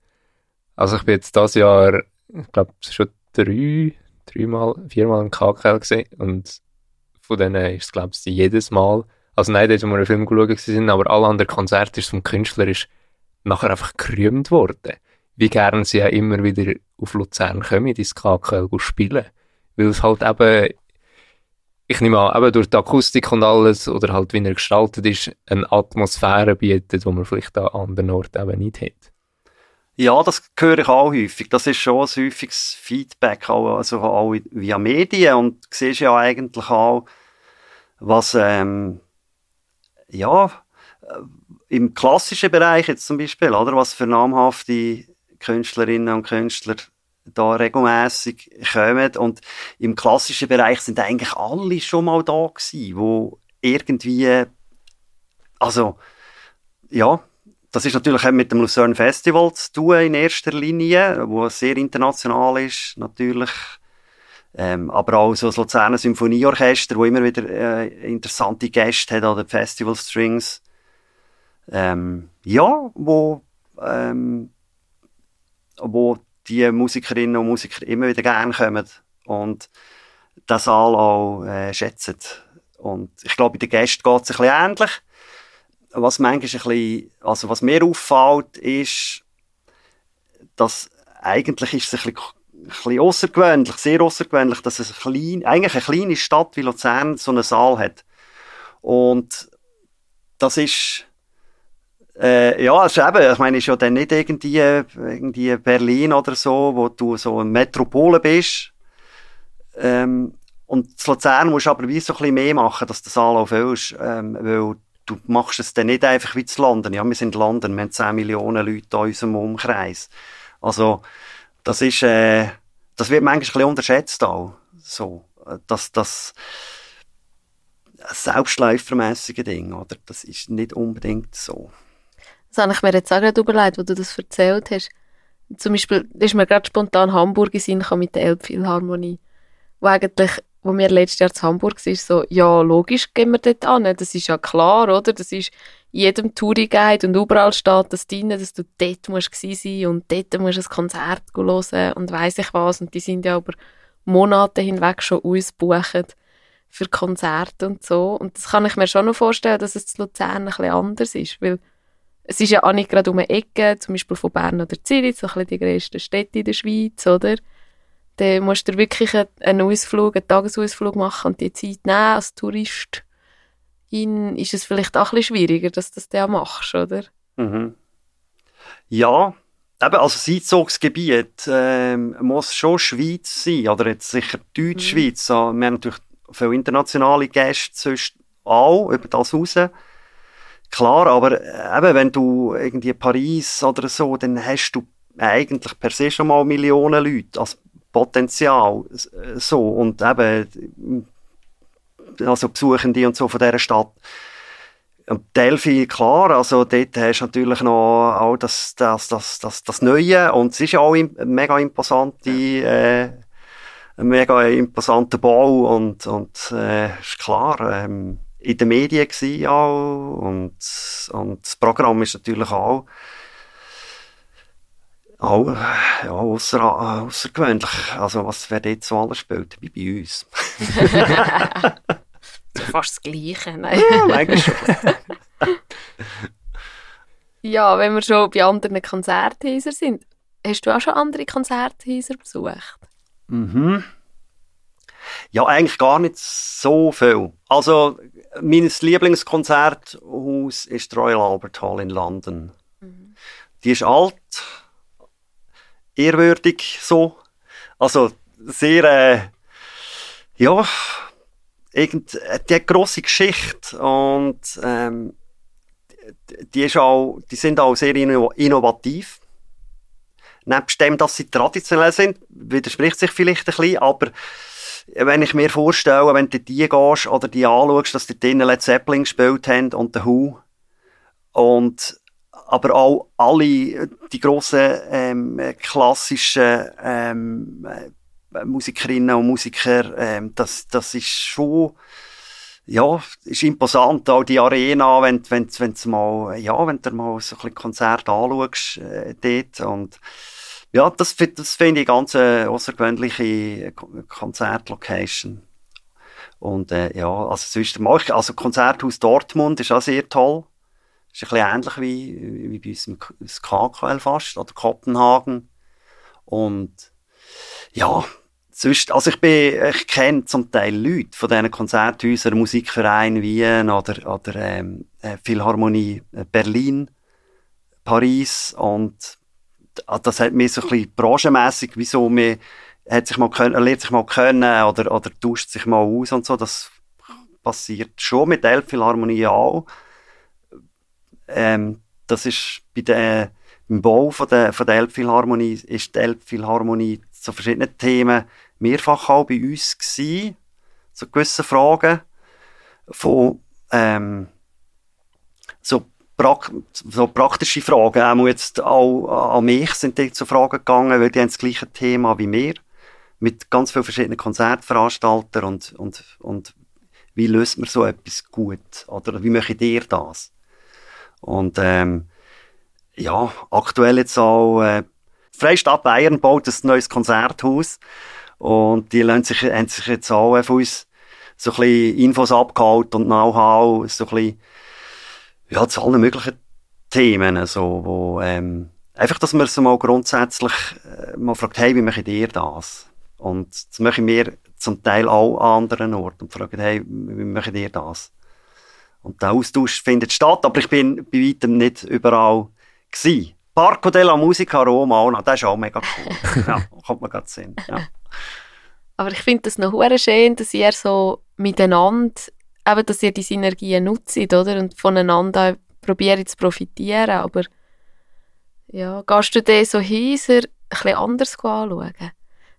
Also ich bin jetzt dieses Jahr, ich glaube, schon drei, dreimal, viermal im KKL gesehen und von denen ist es, glaube ich, jedes Mal, also nicht dort, wo wir einen Film geschaut sind, aber alle anderen Konzerte ist vom Künstler ist nachher einfach gerühmt worden. Wie gern sie ja immer wieder auf Luzern kommen, ins KKL spielen. Weil es halt eben, ich nehme an, eben durch die Akustik und alles, oder halt wie er gestaltet ist, eine Atmosphäre bietet, die man vielleicht an anderen Orten eben nicht hat. Ja, das höre ich auch häufig. Das ist schon ein häufiges Feedback, auch, also auch via Medien. Und du siehst ja eigentlich auch, was, ähm, ja, äh, im klassischen Bereich jetzt zum Beispiel, oder, was für namhafte Künstlerinnen und Künstler da regelmäßig kommen. Und im klassischen Bereich sind eigentlich alle schon mal da gewesen, wo irgendwie, also, ja, das ist natürlich auch mit dem Lucerne Festival zu tun in erster Linie, wo sehr international ist, natürlich. Ähm, aber auch so das Luzerner Symphonieorchester, wo immer wieder äh, interessante Gäste hat, oder Festival Strings. Ähm, ja, wo, ähm, wo die Musikerinnen und Musiker immer wieder gerne kommen und das Saal auch äh, schätzen. Und ich glaube, bei den Gästen geht es ein bisschen ähnlich was manchmal ein bisschen, also was mir auffällt, ist, dass eigentlich ist es ein bisschen, ein bisschen außergewöhnlich, sehr außergewöhnlich, dass es eine klein, eigentlich eine kleine Stadt wie Luzern so einen Saal hat. Und das ist, äh, ja, ist eben, ich meine, es ist ja dann nicht irgendwie, irgendwie Berlin oder so, wo du so eine Metropole bist. Ähm, und in Luzern musst du aber wie so ein bisschen mehr machen, dass der Saal auch füllst, ähm, weil du machst es dann nicht einfach wie zu London. Ja, wir sind London, wir haben 10 Millionen Leute in unserem Umkreis. Also, das ist, äh, das wird manchmal ein bisschen unterschätzt auch. So, dass das selbstläufermäßige Ding, oder? Das ist nicht unbedingt so. Das habe ich mir jetzt auch gerade überlegt, wo du das erzählt hast. Zum Beispiel ist mir gerade spontan Hamburg in mit der Elbphilharmonie, wo eigentlich wo wir letztes Jahr zu Hamburg waren, so, ja, logisch gehen wir dort an. Das ist ja klar, oder? Das ist in jedem Touriguide und überall steht das drin, dass du dort musst sein und dort musst du ein Konzert hören und weiss ich was. Und die sind ja über Monate hinweg schon ausgebucht für Konzerte und so. Und das kann ich mir schon noch vorstellen, dass es zu Luzern ein bisschen anders ist, weil es ist ja auch nicht gerade um eine Ecke, zum Beispiel von Bern oder Zürich, so ein bisschen die grössten Städte in der Schweiz, oder? dann musst du wirklich einen Ausflug, einen Tagesausflug machen und die Zeit nehmen als Tourist. In, ist es vielleicht auch ein bisschen schwieriger, dass du das dann machst, oder? Mhm. Ja, eben, also das Einzugsgebiet ähm, muss schon Schweiz sein, oder jetzt sicher Deutschschweiz. Mhm. Wir haben natürlich viele internationale Gäste sonst auch über das raus. Klar, aber äh, eben, wenn du irgendwie Paris oder so, dann hast du eigentlich per se schon mal Millionen Leute. Also Potenzial so und eben also Besuchende und so von dieser Stadt. Und Delphi, klar, also dort hast du natürlich noch auch das, das, das, das, das Neue und es ist ja auch ein mega imposante, äh, ein mega imposanter Bau und, und äh, ist klar, ähm, in den Medien war auch und, und das Programm ist natürlich auch auch, ja, ausser, äh, außergewöhnlich. Also, was wer dort so alles spielt, wie bei uns. fast das Gleiche, nein. Ja, eigentlich schon. ja, wenn wir schon bei anderen Konzerthäusern sind, hast du auch schon andere Konzerthäuser besucht? Mhm. Ja, eigentlich gar nicht so viel. Also, mein Lieblingskonzerthaus ist die Royal Albert Hall in London. Mhm. Die ist alt, ehrwürdig so. Also sehr, äh, ja, irgend, die hat grosse Geschichte und ähm, die, ist auch, die sind auch sehr innovativ. Nebst dem, dass sie traditionell sind, widerspricht sich vielleicht ein bisschen, aber wenn ich mir vorstelle, wenn du die gehst oder die anschaust, dass die drinnen Led Zeppelin gespielt haben und The Who und aber auch alle die grossen ähm, klassischen ähm, äh, Musikerinnen und Musiker, ähm, das, das ist schon ja, ist imposant, auch die Arena, wenn, wenn, wenn's mal, ja, wenn du mal so ein Konzert anschaust, äh, dort. Und, ja, das, das finde ich ganz eine außergewöhnliche Konzertlocation. Und, äh, ja, also sonst, also Konzerthaus Dortmund ist auch sehr toll. Ist ein bisschen ähnlich wie, wie bei uns im KQL fast, oder Kopenhagen. Und, ja, Sonst, also ich bin, ich kenne zum Teil Leute von diesen Konzerthäusern, Musikverein Wien oder, oder ähm, äh, Philharmonie äh, Berlin, Paris und das hat mir so ein bisschen branchenmässig, wieso man hat sich mal können, lernt sich mal können oder, oder tauscht sich mal aus und so, das passiert schon mit Elbphilharmonie auch. Ähm, das ist bei der, beim Bau von der, von der Elbphilharmonie ist die Elbphilharmonie zu verschiedenen Themen mehrfach auch bei uns gewesen, so gewisse Fragen von ähm, so, prak so praktische Fragen, auch jetzt auch an mich sind die zu Fragen gegangen, weil die haben das gleiche Thema wie mir, mit ganz vielen verschiedenen Konzertveranstaltern und, und, und wie löst man so etwas gut? Oder wie möchtet ihr das? Und ähm, ja, aktuell jetzt auch äh, Freistadt Bayern baut ein neues Konzerthaus und die lassen sich, haben sich jetzt auch von uns so ein bisschen Infos abgeholt und Know-how, so ein bisschen, ja, zu allen möglichen Themen, so, wo, ähm, einfach, dass man so mal grundsätzlich äh, mal fragt, hey, wie macht ihr das? Und das machen wir zum Teil auch an anderen Orten und fragen, hey, wie macht ihr das? Und der Austausch findet statt, aber ich bin bei weitem nicht überall gewesen. Parco della Musica Roma, oh, das ist auch mega cool. ja, kommt man gerade sehen. Ja. Aber ich finde das noch sehr schön, dass ihr so miteinander, eben, dass ihr die Synergien nutzt, oder? Und voneinander probiert zu profitieren. Aber ja, gehst du dir so hinser ein bisschen anders anschauen?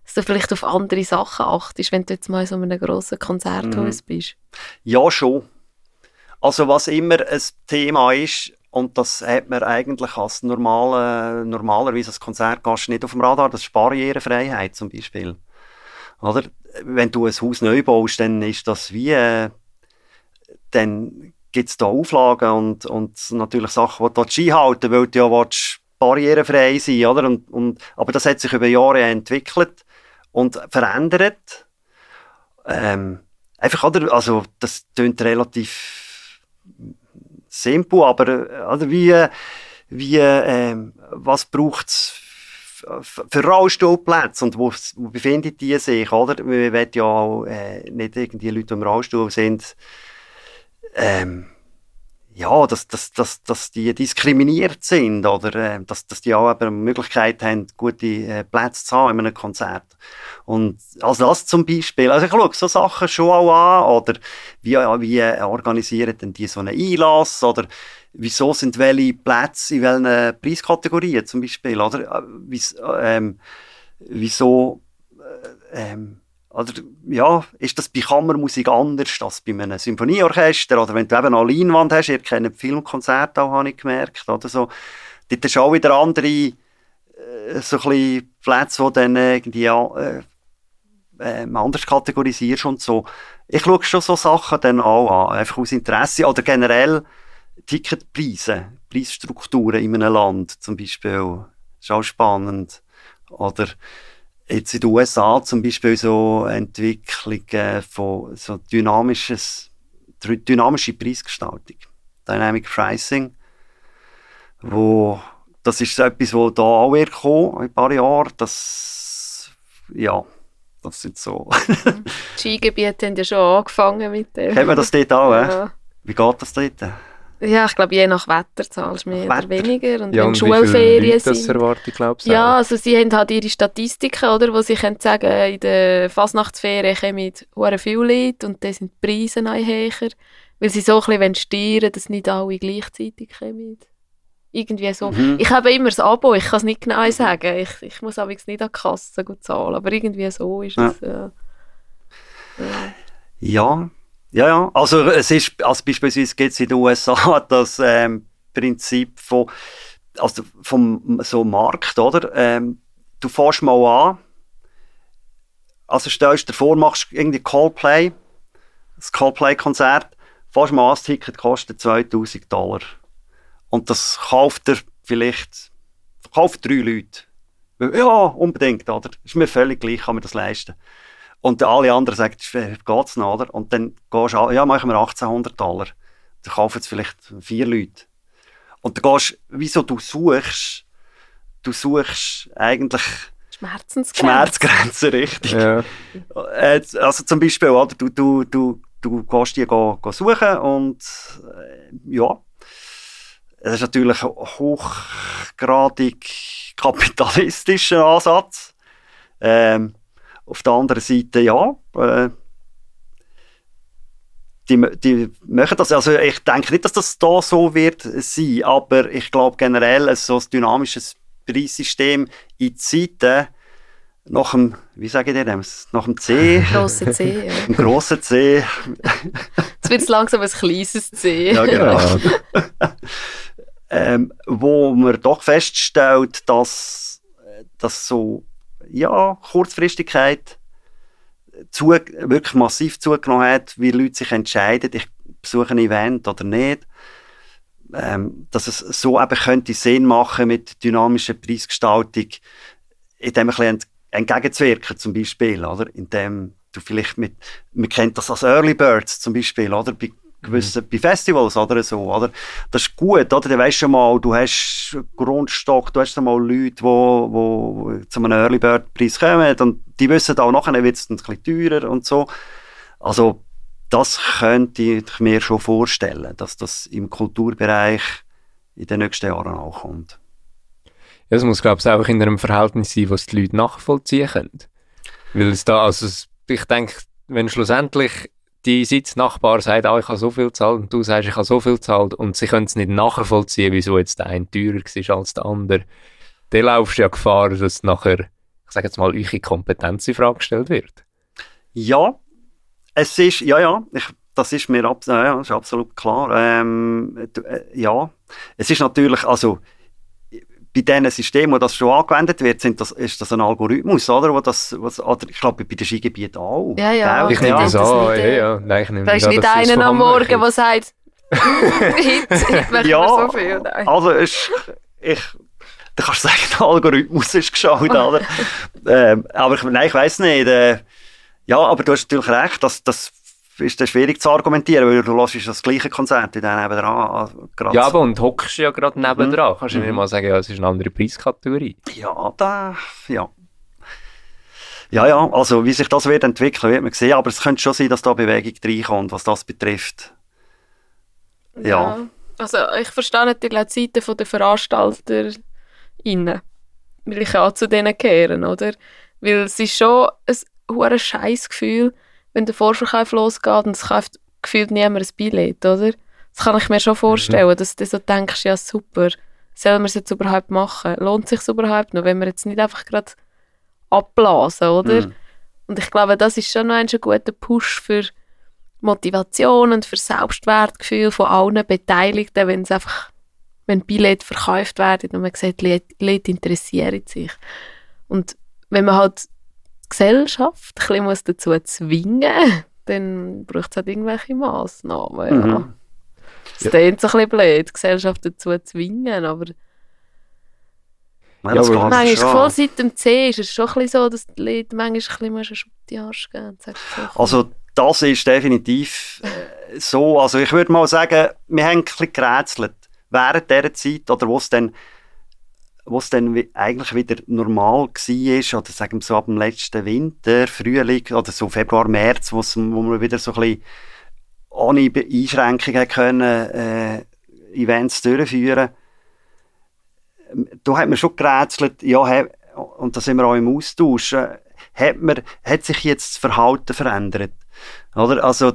Dass du vielleicht auf andere Sachen achtest, wenn du jetzt mal in so einem grossen Konzerthaus mm. bist? Ja, schon. Also was immer ein Thema ist, und das hat man eigentlich als normale, normalerweise als Konzertgast nicht auf dem Radar, das ist Barrierefreiheit zum Beispiel. Oder? Wenn du ein Haus neu baust, dann ist das wie, äh, dann gibt es da Auflagen und, und natürlich Sachen, die du einhalten weil du ja willst, barrierefrei sein, oder? Und, und, aber das hat sich über Jahre entwickelt und verändert. Ähm, einfach, oder? Also, das klingt relativ simpel, aber also wie, wie, äh, was braucht es für Rollstuhlplätze und wo, wo befindet die sich, oder? Wir wollen ja auch äh, nicht irgendwie Leute, die im Rollstuhl sind, ähm, ja, dass, dass, dass, dass die diskriminiert sind oder äh, dass, dass die auch eben eine Möglichkeit haben, gute äh, Plätze zu haben in einem Konzert. Und also das zum Beispiel, also ich schaue so Sachen schon auch an oder wie, wie organisieren denn die so einen Einlass oder wieso sind welche Plätze in welchen Preiskategorien zum Beispiel oder äh, wie, ähm, wieso äh, ähm, oder, ja, ist das bei Kammermusik anders als bei einem Symphonieorchester? Oder wenn du eben eine Leinwand hast, ihr kennt Filmkonzerte auch, habe ich gemerkt, oder so. Dort ist auch wieder andere, äh, so ein Plätze, die dann irgendwie, äh, äh, anders kategorisierst und so. Ich schaue schon so Sachen dann auch an, einfach aus Interesse. Oder generell Ticketpreise, Preisstrukturen in einem Land zum Beispiel. Ist auch spannend. Oder jetzt in den USA zum Beispiel so Entwicklungen von so dynamisches, dynamische Preisgestaltung, Dynamic Pricing, wo das ist etwas, wo da auch wird kommen, in ein paar Jahren, das, ja, das sind so. Die Skigebiete haben ja schon angefangen mit dem. Kennen wir das dort auch, ja. Wie geht das dort? Ja, ich glaube, je nach Wetter zahlst du mehr Wetter. oder weniger. Und ja, wenn und Schulferien sind. Das erwarte glaube Ja, also sie haben halt ihre Statistiken, oder, wo sie können sagen, in der Fasnachtsferien kommen sehr viele Leute und dann sind die Preise noch höher, weil sie so ein bisschen steuern dass nicht alle gleichzeitig kommen. Irgendwie so. Mhm. Ich habe immer das Abo, ich kann es nicht genau sagen. Ich, ich muss aber nicht an die Kasse zahlen, aber irgendwie so ist ja. es. Ja. ja. ja. Ja, ja. Also es ist, also beispielsweise gibt es in den USA das ähm, Prinzip von, also vom so Markt, oder? Ähm, du fährst mal an, also stellst dir vor, machst irgendwie Callplay, das Coldplay-Konzert, fast mal ein Ticket kostet 2000 Dollar. Und das kauft er vielleicht, kauft drei Leute. Ja, unbedingt, oder? Ist mir völlig gleich, kann man das leisten. Und alle anderen sagen, geht's noch, oder? Und dann gehst du, ja, machen wir 1800 Dollar. Dann kaufen es vielleicht vier Leute. Und dann gehst du, wieso du suchst, du suchst eigentlich Schmerzensgrenze. Schmerzgrenzen, richtig. Ja. Äh, also zum Beispiel, oder, du, du, du, du gehst die go, go suchen und äh, ja, es ist natürlich ein hochgradig kapitalistischer Ansatz. Ähm, auf der anderen Seite, ja, äh, die, die machen das. Also ich denke nicht, dass das da so wird sein, aber ich glaube generell ein so ein dynamisches Preissystem in Zeiten nach dem, wie sage ich dir, nach dem C. Grossen C, ja. Ein grosser C. Jetzt wird es langsam ein kleines C. Ja, genau. ähm, wo man doch feststellt, dass, dass so, ja, Kurzfristigkeit zu, wirklich massiv zugenommen hat, wie Leute sich entscheiden, ich besuche ein Event oder nicht. Ähm, dass es so eben könnte Sinn machen mit dynamischer Preisgestaltung, indem ein entgegenzuwirken zum Beispiel, oder? Indem du vielleicht mit, man kennt das als Early Birds zum Beispiel, oder? Bei gewissen, mhm. bei Festivals oder so, oder? Das ist gut, oder? Du weißt schon mal, du hast Grundstock, du hast schon mal Leute, die wo, zu einem Early Bird Preis kommen und die wissen auch nachher wird es ein bisschen teurer und so. Also, das könnte ich mir schon vorstellen, dass das im Kulturbereich in den nächsten Jahren auch kommt. Es muss, glaube ich, auch in einem Verhältnis sein, was die Leute nachvollziehen können. Weil es da, also, ich denke, wenn schlussendlich die Sitznachbar sagt, ah, ich habe so viel gezahlt und du sagst, ich habe so viel gezahlt und sie können es nicht nachvollziehen, wieso jetzt der eine teurer war als der andere, dann laufst du ja Gefahr, dass nachher, ich sage jetzt mal, eure Kompetenz in Frage gestellt wird. Ja, es ist, ja, ja, ich, das ist mir ab, ja, ist absolut klar. Ähm, äh, ja, es ist natürlich, also bei diesen Systemen, wo das schon angewendet wird, sind das, ist das ein Algorithmus, oder? Wo das, was, oder ich glaube, bei den Skigebieten auch. Ja, ja. Ich nehme das an, ja, ja. Nein, ich nehme da ist nicht einer am Morgen, der sagt, Hit, Hit ja, so viel. Nein. Also, ist, ich, da kannst du sagen, der Algorithmus ist geschaut, oder? ähm, aber ich, nein, ich weiss nicht. Äh, ja, aber du hast natürlich recht, dass das ist das schwierig zu argumentieren, weil du hörst das gleiche Konzert dann nebenan. Ja, aber und hockst ja gerade nebendran. Mhm. Kannst du mhm. nicht mal sagen, ja, es ist eine andere Preiskategorie? Ja, da, ja. Ja, ja, also wie sich das wird entwickeln, wird man sehen, aber es könnte schon sein, dass da Bewegung reinkommt, was das betrifft. Ja. ja. Also ich verstehe natürlich auch die Seite der Veranstalter innen, weil ich auch zu denen kehren, oder? Weil es ist schon ein hohes Scheißgefühl, wenn der Vorverkauf losgeht und es kauft gefühlt niemand ein Billett, oder? Das kann ich mir schon vorstellen, mhm. dass du so denkst, ja super, sollen wir es jetzt überhaupt machen? Lohnt es sich überhaupt noch, wenn wir jetzt nicht einfach gerade abblasen, oder? Mhm. Und ich glaube, das ist schon noch ein guter Push für Motivation und für Selbstwertgefühl von allen Beteiligten, wenn es einfach, wenn Billett verkauft werden und man sieht, Leute interessieren sich. Und wenn man halt Gesellschaft ein bisschen muss dazu zwingen dann braucht es halt irgendwelche Massnahmen. Ja. Mhm. Es klingt so ein bisschen blöd, die Gesellschaft dazu zwingen, aber ja, aber manchmal voll seit dem C ist es schon ein bisschen so, dass die Leute manchmal ein bisschen einen Schub die Arsch geben. Also das ist definitiv äh, so. Also ich würde mal sagen, wir haben ein bisschen gerätselt während dieser Zeit oder wo es dann wo es dann eigentlich wieder normal war, oder sagen wir so ab dem letzten Winter, Frühling oder so Februar, März, wo wir wieder so ein bisschen ohne Einschränkungen können, äh, Events durchführen Da hat man schon gerätselt, ja, und da sind wir auch im Austausch, äh, hat, man, hat sich jetzt das Verhalten verändert? Oder? Also,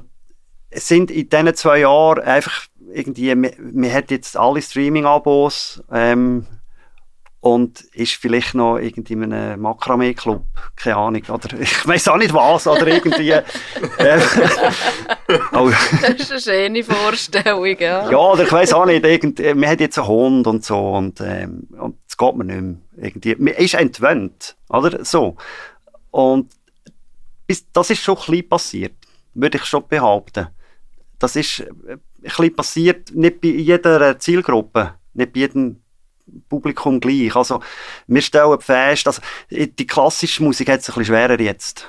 es sind in diesen zwei Jahren einfach irgendwie, man, man hat jetzt alle Streaming-Abos, ähm, und ist vielleicht noch irgendwie in einem Makramee-Club, keine Ahnung, oder ich weiß auch nicht was, oder irgendwie. äh, oh. Das ist eine schöne Vorstellung, ja. Ja, oder ich weiß auch nicht, irgendwie, man hat jetzt einen Hund und so und, ähm, und das geht mir nicht mehr. Irgendwie. Man ist entwöhnt, oder so. Und das ist schon ein bisschen passiert würde ich schon behaupten. Das ist äh, ein bisschen passiert, nicht bei jeder Zielgruppe, nicht bei jedem Publikum gleich. Also, wir stellen fest, dass die klassische Musik hat es ein bisschen schwerer jetzt.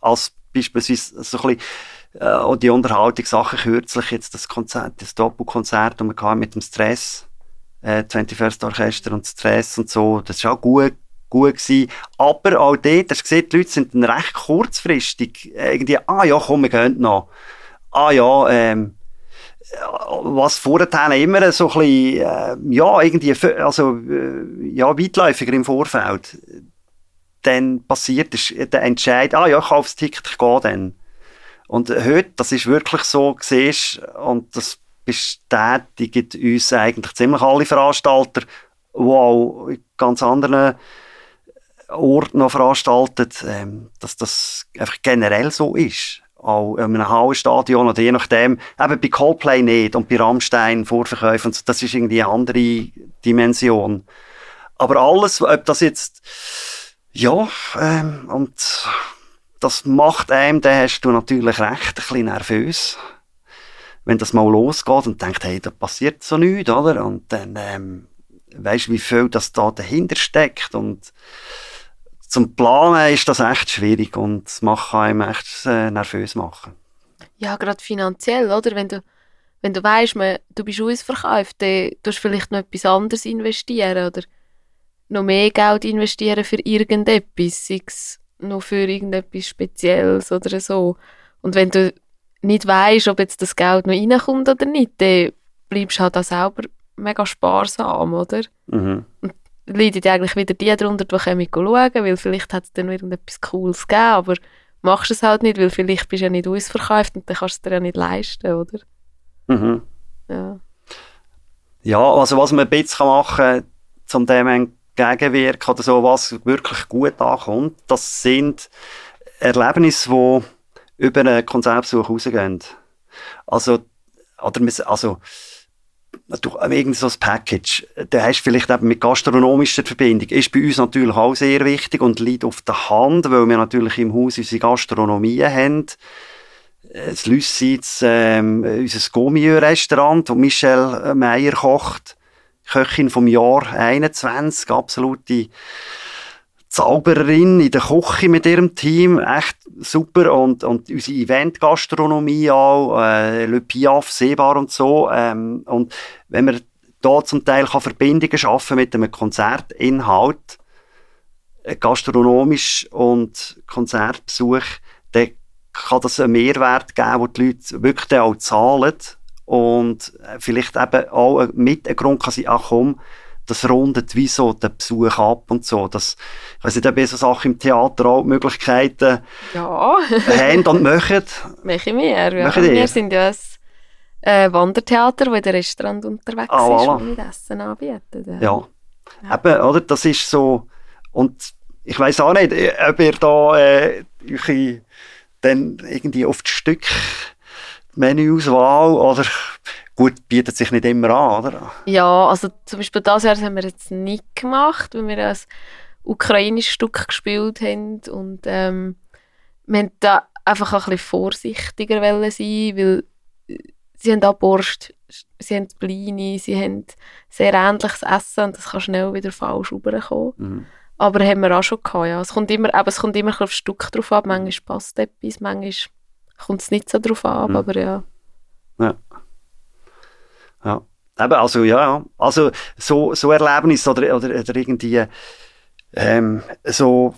Als beispielsweise so ein bisschen, äh, auch die Unterhaltungssachen kürzlich, jetzt das Konzert, das Doppelkonzert, das wir mit dem Stress, äh, 21st Orchester und Stress und so, das ist auch gut, gut gewesen. Aber auch dort, hast du gesehen, die Leute sind dann recht kurzfristig irgendwie, ah ja, komm, wir gehen noch. Ah ja, ähm, was vorher immer so ein bisschen, äh, ja, irgendwie, also, äh, ja, weitläufiger im Vorfeld, dann passiert ist der Entscheid, ah ja, ich kaufe das Ticket, ich gehe dann. Und heute, das ist wirklich so, siehst, und das bestätigt uns eigentlich ziemlich alle Veranstalter, die auch in ganz anderen Orten noch veranstaltet, ähm, dass das einfach generell so ist auch in einem Hallenstadion oder je nachdem, eben bei Coldplay nicht und bei Rammstein Vorverkäufen, das ist irgendwie eine andere Dimension. Aber alles, ob das jetzt, ja, ähm, und das macht einem, da hast du natürlich recht, ein bisschen nervös. Wenn das mal losgeht und denkt, hey, da passiert so nichts, oder? Und dann, ähm, weisst wie viel das da dahinter steckt und zum Planen ist das echt schwierig und es macht einem echt äh, nervös machen. Ja, gerade finanziell, oder? Wenn du, wenn du weißt, du bist ausverkauft, dann tust du vielleicht noch etwas anderes investieren oder noch mehr Geld investieren für irgendetwas, sei es noch für irgendetwas Spezielles oder so. Und wenn du nicht weißt, ob jetzt das Geld noch reinkommt oder nicht, dann bleibst du halt auch selber mega sparsam, oder? Mhm. Und leiden eigentlich wieder die darunter, die kommen schauen, weil vielleicht hat es dann irgendetwas Cooles gegeben, aber machst es halt nicht, weil vielleicht bist du ja nicht ausverkauft und dann kannst du es dir ja nicht leisten, oder? Mhm. Ja. Ja, also was man ein bisschen machen kann, um dem entgegenwirken oder so, was wirklich gut ankommt, das sind Erlebnisse, die über einen Konzertbesuch rausgehen. Also, oder, also, du, äh, irgend so ein Package, da hast du vielleicht eben mit gastronomischer Verbindung, ist bei uns natürlich auch sehr wichtig und liegt auf der Hand, weil wir natürlich im Haus unsere Gastronomie haben. Das Lüssitz, ähm, unser Gourmet-Restaurant, wo Michelle Meyer kocht, Köchin vom Jahr 21, absolute Zaubererin in der Küche mit ihrem Team, echt super. Und, und unsere Event-Gastronomie auch, äh, Le Piaf, Seebar und so. Ähm, und wenn man da zum Teil kann Verbindungen schaffen mit einem Konzertinhalt, äh, gastronomisch und Konzertbesuch, dann kann das einen Mehrwert geben, wo die Leute wirklich auch zahlen. Und äh, vielleicht eben auch mit einem Grund kann sein, ach komm, das rundet wie so den Besuch ab und so. Das, ich weiß nicht, ob ihr so Sachen im Theater auch Möglichkeiten ja. haben und machen. Machen wir. Ja. Wir sind ja ein äh, Wandertheater, das in der Restaurant unterwegs ah, ist voilà. und mit Essen anbietet. Ja. ja. ja. Eben, oder? Das ist so, und ich weiß auch nicht, ob ihr da äh, dann irgendwie auf das Stück Menüauswahl oder gut, bietet sich nicht immer an, oder? Ja, also zum Beispiel das Jahr haben wir jetzt nicht gemacht, weil wir ein ukrainisches Stück gespielt haben und ähm, wir haben da einfach ein bisschen vorsichtiger sein, weil sie haben auch Borst, sie haben Blini, sie haben sehr ähnliches Essen und das kann schnell wieder falsch rüberkommen. Mhm. Aber haben wir auch schon gehabt, ja. Es kommt immer, aber es kommt immer auf das Stück drauf an. Manchmal passt etwas, manchmal kommt es nicht so drauf an, mhm. aber ja. Ja. Eben, also ja, also so, so Erlebnisse oder, oder, oder irgendwie ähm, so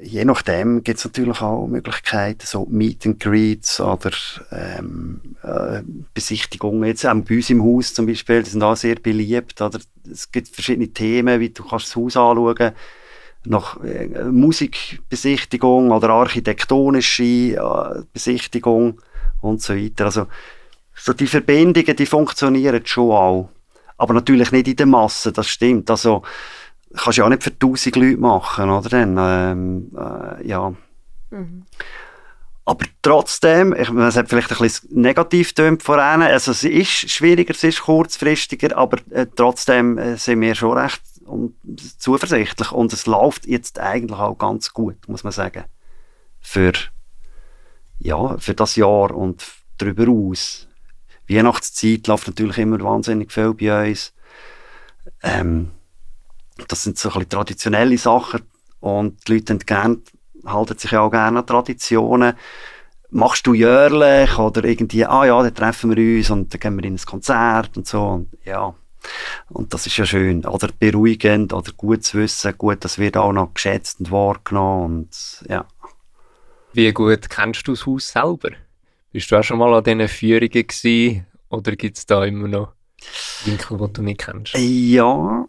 je nachdem gibt es natürlich auch Möglichkeiten, so Meet and Greets oder ähm, äh, Besichtigungen. Jetzt auch bei uns im Haus zum Beispiel, die sind auch sehr beliebt. Oder es gibt verschiedene Themen, wie du kannst das Haus anschauen nach äh, Musikbesichtigung oder architektonische äh, Besichtigung und so weiter. Also so die Verbindungen, die funktionieren schon auch. Aber natürlich nicht in der Masse, das stimmt. Also, kannst du ja auch nicht für tausend Leute machen, oder? Dann, ähm, äh, ja. Mhm. Aber trotzdem, ich, es hat vielleicht ein bisschen negativ tönt voran, also es ist schwieriger, es ist kurzfristiger, aber äh, trotzdem äh, sind wir schon recht und, zuversichtlich und es läuft jetzt eigentlich auch ganz gut, muss man sagen, für ja, für das Jahr und darüber aus. Weihnachtszeit läuft natürlich immer wahnsinnig viel bei uns. Ähm, das sind so ein bisschen traditionelle Sachen und die Leute gern, halten sich ja auch gerne an Traditionen. Machst du jährlich oder irgendwie, ah ja, dann treffen wir uns und dann gehen wir in ein Konzert und so. Und, ja, und das ist ja schön. Oder beruhigend oder gut zu wissen, gut, das wird auch noch geschätzt und wahrgenommen und ja. Wie gut kennst du das Haus selber? Bist du auch schon mal an diesen Führungen gewesen, oder gibt es da immer noch Winkel, die du nicht kennst? Ja,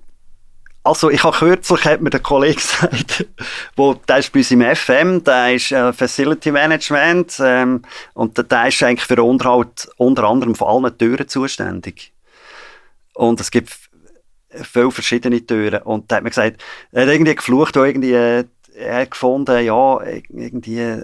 also ich habe kürzlich, hat mir der Kollege gesagt, wo, der ist bei uns im FM, der ist äh, Facility Management ähm, und der, der ist eigentlich für Unterhalt unter anderem von allen Türen zuständig. Und es gibt viele verschiedene Türen. Und der hat mir gesagt, er hat irgendwie geflucht, irgendwie, äh, er gefunden, ja, irgendwie,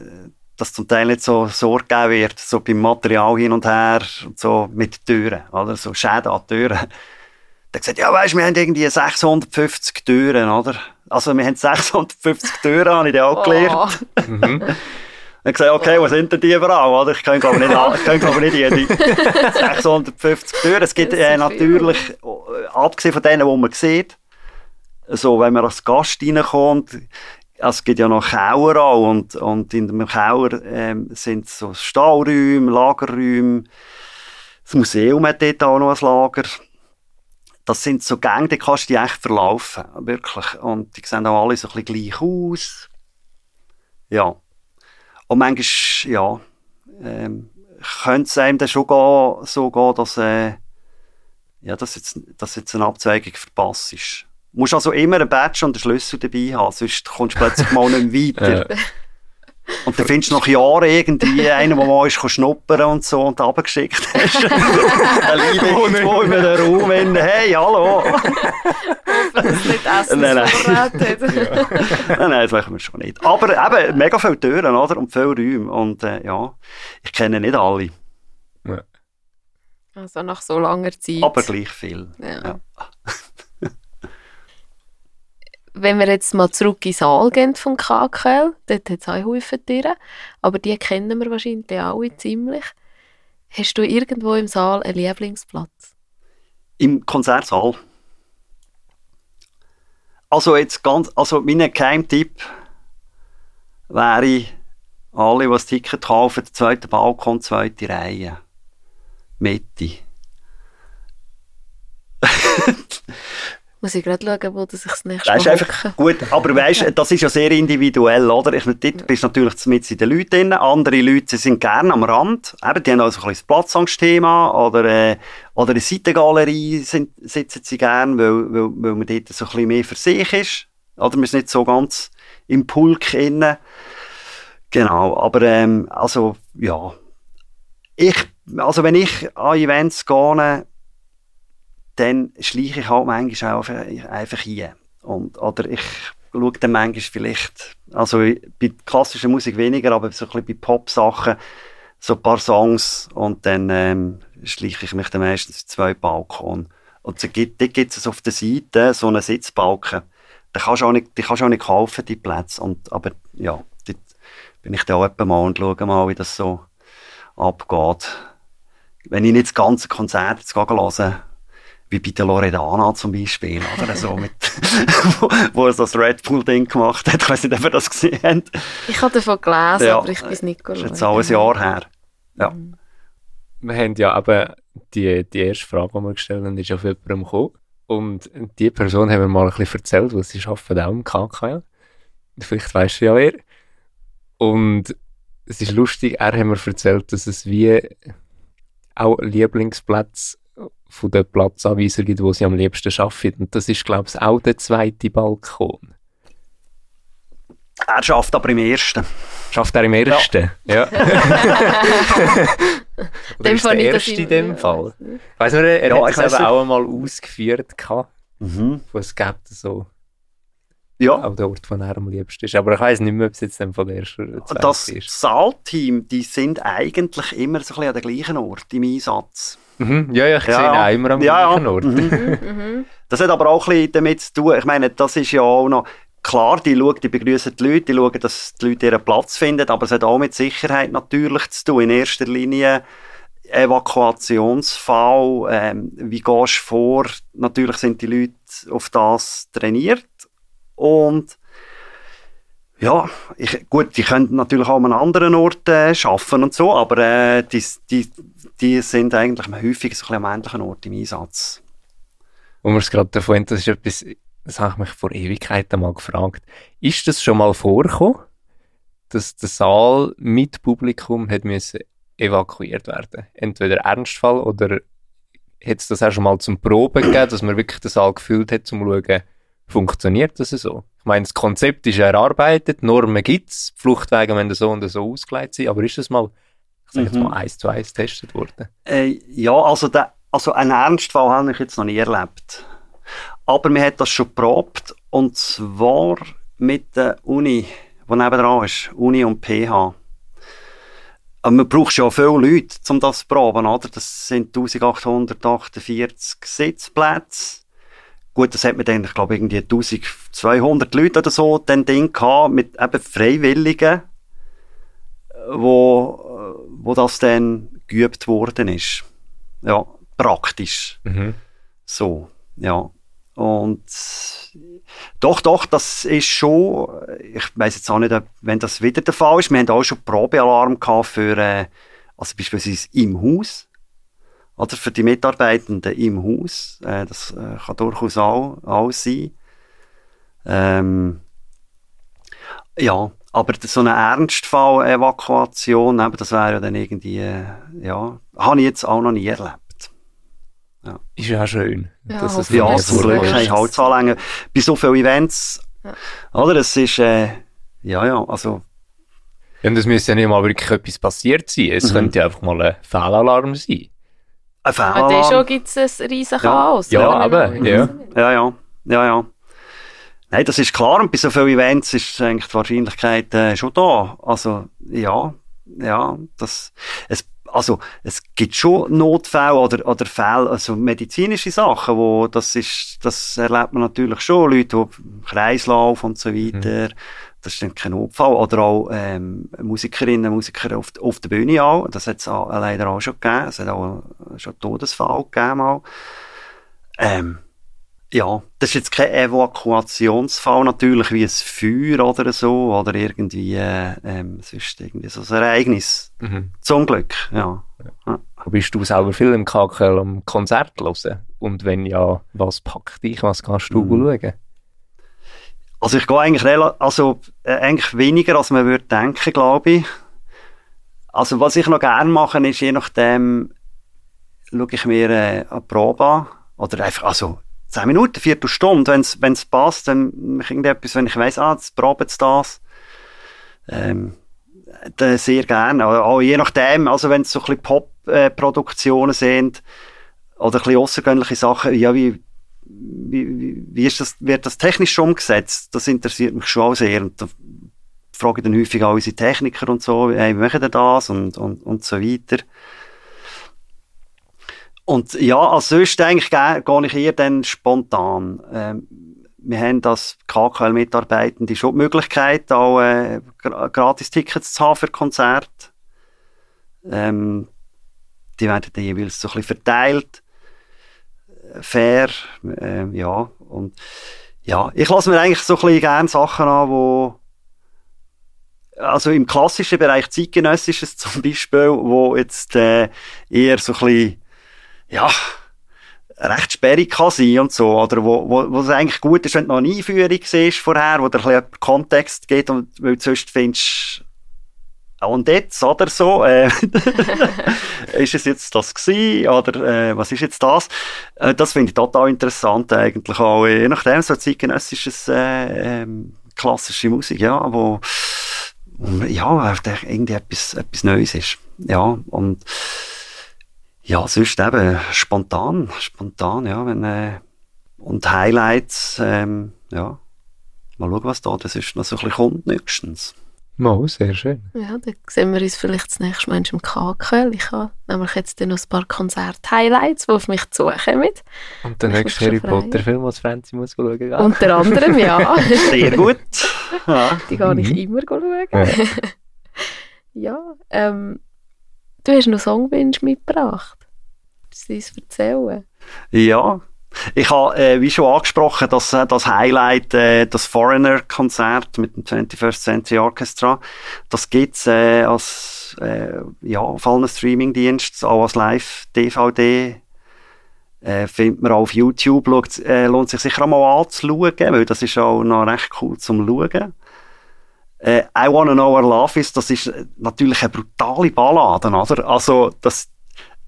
dass zum Teil nicht so Sorge geben wird, so beim Material hin und her und so mit Türen, oder? So Schäden an Türen. Der hat gesagt, ja, weißt, wir haben irgendwie 650 Türen, oder? Also, wir haben 650 Türen, habe ich dann auch gelernt. Oh. mhm. Dann gesagt, okay, was sind denn die überall? Oder? Ich kann glaube nicht, ich kann, glaube nicht jede 650 Türen. Es gibt äh, natürlich, äh, abgesehen von denen, die man sieht, so, wenn man als Gast reinkommt, es gibt ja noch Kauer auch und, und in dem Kauer ähm, sind so Stahlräume, Lagerräume. Das Museum hat dort auch noch ein Lager. Das sind so Gänge, die kannst du echt verlaufen, wirklich. Und die sehen auch alle so ein bisschen gleich aus. Ja. Und manchmal, ja, ähm, könnte es einem dann schon gehen, so gehen, dass, äh, ja, dass, jetzt, dass jetzt eine Abzweigung verpasst ist. Du musst also immer einen Badge und einen Schlüssel dabei haben, sonst kommst du plötzlich mal nicht weiter. Und dann findest du nach Jahren irgendwie einen, der mal ist schnuppern und so und abgeschickt hast. Ein Leute irgendwo in einem Raum in, hey, hallo. das nicht Essen nein, nein. ja. nein, nein, das machen wir schon nicht. Aber eben, mega viele Türen, oder? Und viele Räume. Und äh, ja, ich kenne nicht alle. Ja. Also nach so langer Zeit. Aber gleich viel. Ja. ja wenn wir jetzt mal zurück in den Saal gehen vom KKL, dort hat es auch Haufen aber die kennen wir wahrscheinlich alle ziemlich. Hast du irgendwo im Saal einen Lieblingsplatz? Im Konzertsaal. Also jetzt ganz, also mein Geheimtipp wäre, alle, die das Ticket kaufen, der zweite Balkon, zweite Reihe. Mitte. Muss ich gerade schauen, wo das sich das nächste Mal einfach gut, aber weißt, das ist ja sehr individuell, oder? Ich, dort bist du natürlich mit in den Leuten drin. Andere Leute sind gerne am Rand. Eben, die haben also ein bisschen Platzangstthema oder, äh, oder eine Seitengalerie sind, sitzen sie gerne, weil, weil, weil man dort so ein bisschen mehr für sich ist. Oder man ist nicht so ganz im Pulk innen. Genau, aber ähm, also, ja. Ich, also wenn ich an Events gehe, dann schleiche ich halt manchmal auch einfach hier. Und, oder ich schaue dann manchmal vielleicht, also bei klassischer Musik weniger, aber so ein bisschen bei Pop-Sachen, so ein paar Songs und dann ähm, schleiche ich mich dann meistens in zwei Balkon. Und so dort gibt es auf der Seite so einen Sitzbalken. Den kannst du auch nicht, den kannst du auch nicht kaufen, die Plätze. Und, aber ja, dort bin ich dann auch mal und schaue mal, wie das so abgeht. Wenn ich nicht das ganze Konzert jetzt hören wie bei der Loredana zum Beispiel, oder so mit, wo, wo er das Red Bull-Ding gemacht hat. Ich weiß nicht, ob ihr das gesehen habt. Ich habe davon gelesen, ja, aber ich bin es nicht geschaut. Das ist jetzt auch ein Jahr her. Ja. Mhm. Wir haben ja eben die, die erste Frage, die wir gestellt haben, ist auf jemandem gekommen. Und die Person haben wir mal ein bisschen erzählt, weil sie arbeitet auch im KKL. Vielleicht weißt du ja wer. Und es ist lustig, er hat mir erzählt, dass es wie auch Lieblingsplätze von den Platzanweisern gibt, wo sie am liebsten arbeiten. Und das ist, glaube ich, auch der zweite Balkon. Er schafft aber im ersten. Schafft er im ersten? Ja. ja. Oder dem ist der erste in dem Fall? Ich weiss nur, er ja, hat es eben auch einmal ausgeführt. Mhm. Wo es gibt so ja. Auch der Ort, wo er am liebsten ist. Aber ich weiß nicht mehr, ob es jetzt von der ersten Das Saalteam, die sind eigentlich immer so ein bisschen an dem gleichen Ort im Einsatz. Mhm. Ja, ja, ich ja. sehe auch immer am ja, gleichen Ort. Mhm. mhm. das hat aber auch ein bisschen damit zu tun, ich meine, das ist ja auch noch, klar, die schauen, die begrüßen die Leute, die schauen, dass die Leute ihren Platz finden, aber es hat auch mit Sicherheit natürlich zu tun. In erster Linie Evakuationsfall, ähm, wie gehst du vor? Natürlich sind die Leute auf das trainiert und ja, ich, gut, die können natürlich auch an einem anderen Ort äh, arbeiten und so, aber äh, die, die, die sind eigentlich häufig so am ähnlichen Ort im Einsatz. Wo wir es gerade davon das ist etwas, das habe ich mich vor Ewigkeiten mal gefragt. Ist das schon mal vorgekommen, dass der Saal mit Publikum hat müssen evakuiert werden? Entweder Ernstfall oder hat es das auch schon mal zum Proben gegeben, dass man wirklich den Saal gefüllt hat, um zu schauen, funktioniert das so? Ich meine, das Konzept ist erarbeitet, Normen gibt es, Fluchtwege müssen so und so ausgelegt sein, aber ist das mal, ich sage jetzt mhm. mal, eins zu eins getestet worden? Äh, ja, also, der, also einen Ernstfall habe ich jetzt noch nie erlebt. Aber man hat das schon geprobt, und zwar mit der Uni, die nebenan ist, Uni und PH. Aber man braucht schon viele Leute, um das zu proben, oder? Das sind 1848 Sitzplätze. Gut, das hat man dann, ich glaube, irgendwie 1200 Leute oder so, dann Ding gehabt, mit eben Freiwilligen, wo, wo das dann geübt worden ist. Ja, praktisch. Mhm. So, ja. Und doch, doch, das ist schon, ich weiß jetzt auch nicht, wenn das wieder der Fall ist. Wir haben auch schon Probealarm gehabt für, äh, also beispielsweise im Haus. Oder für die Mitarbeitenden im Haus. Äh, das äh, kann durchaus auch, auch sein. Ähm, ja, aber so eine Ernstfall-Evakuation, das wäre ja dann irgendwie, äh, ja, habe ich jetzt auch noch nie erlebt. Ja. Ist ja auch schön. Ja, dass es ja, zum Glück keine Holzanlänge. Bei so vielen Events, ja. oder? Es ist, äh, ja, ja, also. Und es müsste ja nicht mal wirklich etwas passiert sein. Es mhm. könnte ja einfach mal ein Fehlalarm sein. Ein Fehlalarm? Aber schon gibt es ein riesen Chaos. Ja, ja aber, ja. Ja, ja, ja, ja. Nein, das ist klar. Und bei so vielen Events ist eigentlich die Wahrscheinlichkeit äh, schon da. Also, ja, ja, das, es also es gibt schon Notfälle oder, oder Fälle, also medizinische Sachen, wo das ist, das erlebt man natürlich schon, Leute, die Kreislauf und so weiter, mhm. Das ist dann kein Notfall, oder auch ähm, Musikerinnen und Musiker auf, auf der Bühne auch, das hat es leider auch schon gegeben, es hat auch schon Todesfall gegeben auch. Ähm, ja, das ist jetzt kein Evakuationsfall natürlich wie ein Feuer oder so oder irgendwie äh, ähm, sonst irgendwie so ein Ereignis. Mhm. Zum Glück, ja. ja. Bist du selber viel im KKL am Konzert hören? Und wenn ja, was packt dich? Was kannst du mhm. schauen? Also ich gehe eigentlich, also, äh, eigentlich weniger, als man würde denken, glaube ich. Also was ich noch gerne mache, ist je nachdem, schaue ich mir äh, eine Probe an. Oder einfach, also 10 Minuten, Viertelstunde, wenn es passt, dann irgendetwas, wenn ich weiss, ah, jetzt proben sie das. Ähm, dann sehr gerne. Auch je nachdem, also wenn es so ein bisschen Pop-Produktionen sind, oder ein bisschen außergewöhnliche Sachen, ja, wie, wie, wie ist das, wird das technisch umgesetzt? Das interessiert mich schon auch sehr. Und da frage ich dann häufig auch unsere Techniker und so, hey, wie machen denn das? Und, und, und so weiter. Und ja, als sonst eigentlich gehe ich eher dann spontan. Ähm, wir haben als KKL-Mitarbeitende schon die Möglichkeit, auch äh, Gratis-Tickets zu haben für Konzerte. Ähm, die werden dann jeweils so ein bisschen verteilt. Fair, äh, ja. Und ja, ich lasse mir eigentlich so ein bisschen gerne Sachen an, wo also im klassischen Bereich zeitgenössisches zum Beispiel, wo jetzt äh, eher so ein bisschen ja, recht sperrig kann sein und so, oder wo, wo, wo es eigentlich gut ist, wenn du noch eine Einführung siehst vorher, wo dir ein bisschen Kontext geht und weil du sonst findest, und jetzt, oder so, äh, ist es jetzt das gewesen, oder äh, was ist jetzt das? Äh, das finde ich total interessant eigentlich auch, je nachdem, so zeitgenössisches äh, ähm, klassische Musik, ja, wo ja, irgendwie etwas, etwas Neues ist. Ja, und ja, sonst eben spontan, spontan, ja, wenn, äh, und Highlights, ähm, ja, mal schauen, was da das ist, noch so ein bisschen kommt nächstens. Mal, sehr schön. Ja, dann sehen wir uns vielleicht das nächste Mal im KKL. Ich habe nämlich jetzt noch ein paar Konzert-Highlights, die auf mich zukommen. Und der Ich nächste muss schon Harry. Potter-Film, was Franzi muss schauen gehen. Unter anderem, ja. Sehr gut. Ja. Die gehe ich Mhm. immer schauen. Ja. Ja, ähm, du hast noch Songwünsche mitgebracht. Du uns erzählen? Ja, ich habe, äh, wie schon angesprochen, das, äh, das Highlight, äh, das Foreigner-Konzert mit dem 21st Century Orchestra. Das gibt's äh, als, äh, ja, auf allen Streamingdiensten, auch als Live-DVD. Äh, findet man auch auf YouTube, schaut, äh, lohnt sich sicher auch mal anzuschauen, weil das ist auch noch recht cool zum Schauen. Äh, I Wanna Know Where Love Is, das ist äh, natürlich eine brutale Ballade, oder? Also, das,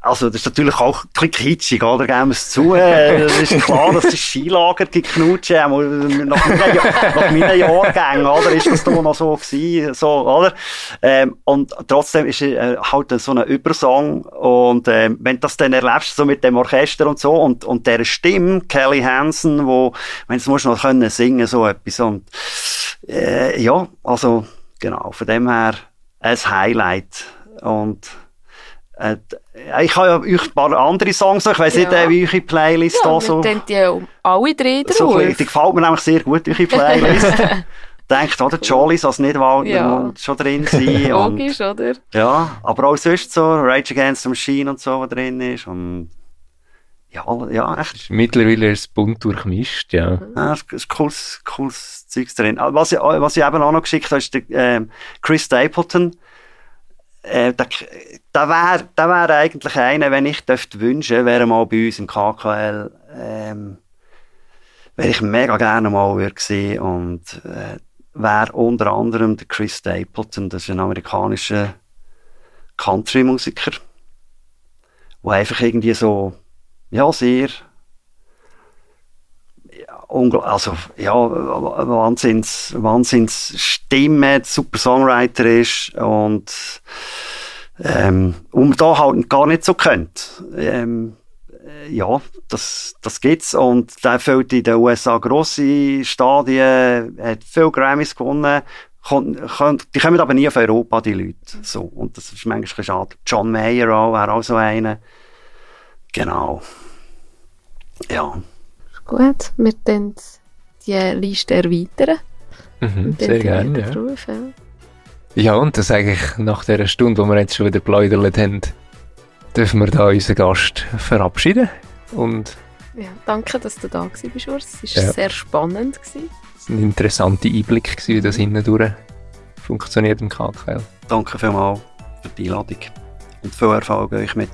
also, das ist natürlich auch ein bisschen kitschig, oder? Geben wir es zu. Äh, Das ist klar, dass es Skilager gibt, Knutschen, auch nach meinen, nach meinen Jahrgängen, oder? Ist das da noch so gewesen, so, oder? Ähm, und trotzdem ist äh, halt so ein Übersong und, ähm, wenn du das dann erlebst, so mit dem Orchester und so, und, und der Stimme, Kelly Hansen, wo, wenn du musst noch können singen, so etwas, und, äh, ja, also, genau, von dem her, ein Highlight. Und, äh, ich habe ja euch ein paar andere Songs, ich weiss nicht, Ja. äh, wie eure Playlist Ja, da so, die um alle drei drauf. so die gefällt mir nämlich sehr gut, eure Playlist. Denkt, oder, Jollies als Nidwalder Ja. muss schon drin sein. und, Logisch, oder? ja, aber auch sonst so, Rage Against the Machine und so, was drin ist. Und, ja, ja, echt. Mittlerweile ist es bunt durchmischt, ja. Ja, es ist cooles, cooles Zeugs drin. Ah, Was ich, was ich eben auch noch geschickt habe, ist der, ähm, Chris Stapleton. Äh, der der wäre der wär eigentlich einer, wenn ich dürfte wünschen, wäre mal bei uns im KKL, ähm, wäre ich mega gerne mal sehen und äh, wäre unter anderem der Chris Stapleton, das ist ein amerikanischer Country-Musiker, der einfach irgendwie so, ja, sehr also ja, Wahnsinns, Wahnsinns Stimme, super Songwriter ist und ähm, und da halt gar nicht so kennt. Ähm, äh, ja, das, das gibt's und der fällt in den USA grosse Stadien, hat viel Grammys gewonnen, könnt- die kommen aber nie auf Europa, die Leute. So, und das ist manchmal schade. John Mayer auch, wäre auch so einer. Genau. Ja. Gut, wir dann die Liste erweitern. Mhm, sehr gerne, ja. Drauf, ja. Ja, und das eigentlich nach dieser Stunde, wo wir jetzt schon wieder geplaudert haben, dürfen wir da unseren Gast verabschieden. Und Ja, danke, dass du da gewesen bist, Urs. Es war Ja. sehr spannend. Gewesen. es war ein interessanter Einblick, gewesen, wie das hindurch funktioniert im KKL. Danke vielmals für die Einladung. Und viel Erfolg euch mit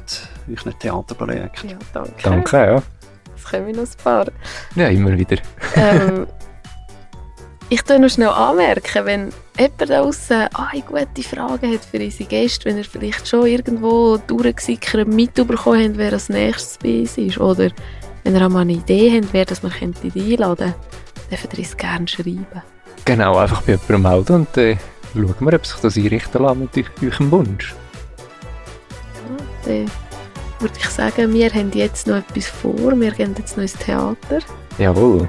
euren Theaterprojekten. Ja, danke. Danke, ja. Es kommen noch ein paar. Ja, immer wieder. ähm, ich tue noch schnell anmerken, wenn jemand da draussen eine gute Frage hat für unsere Gäste, wenn ihr vielleicht schon irgendwo durchgesickert mitbekommen habt, wer als nächstes bei uns ist, oder wenn ihr auch mal eine Idee habt, wer das könnte einladen könnte, dürft ihr uns gerne schreiben. Genau, einfach bei jemandem melden und dann schauen wir, ob sich das einrichten lässt mit eu- eurem Wunsch. Ja, dann würde ich sagen, wir haben jetzt noch etwas vor, wir gehen jetzt noch ins Theater. Jawohl.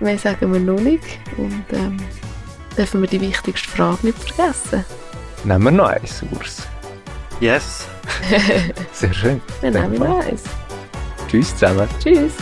Mehr sagen wir noch nicht und ähm, dürfen wir die wichtigste Frage nicht vergessen. Nehmen wir noch eins, Urs. Yes. Sehr schön. Dann nehmen wir noch eins. Tschüss zusammen. Tschüss.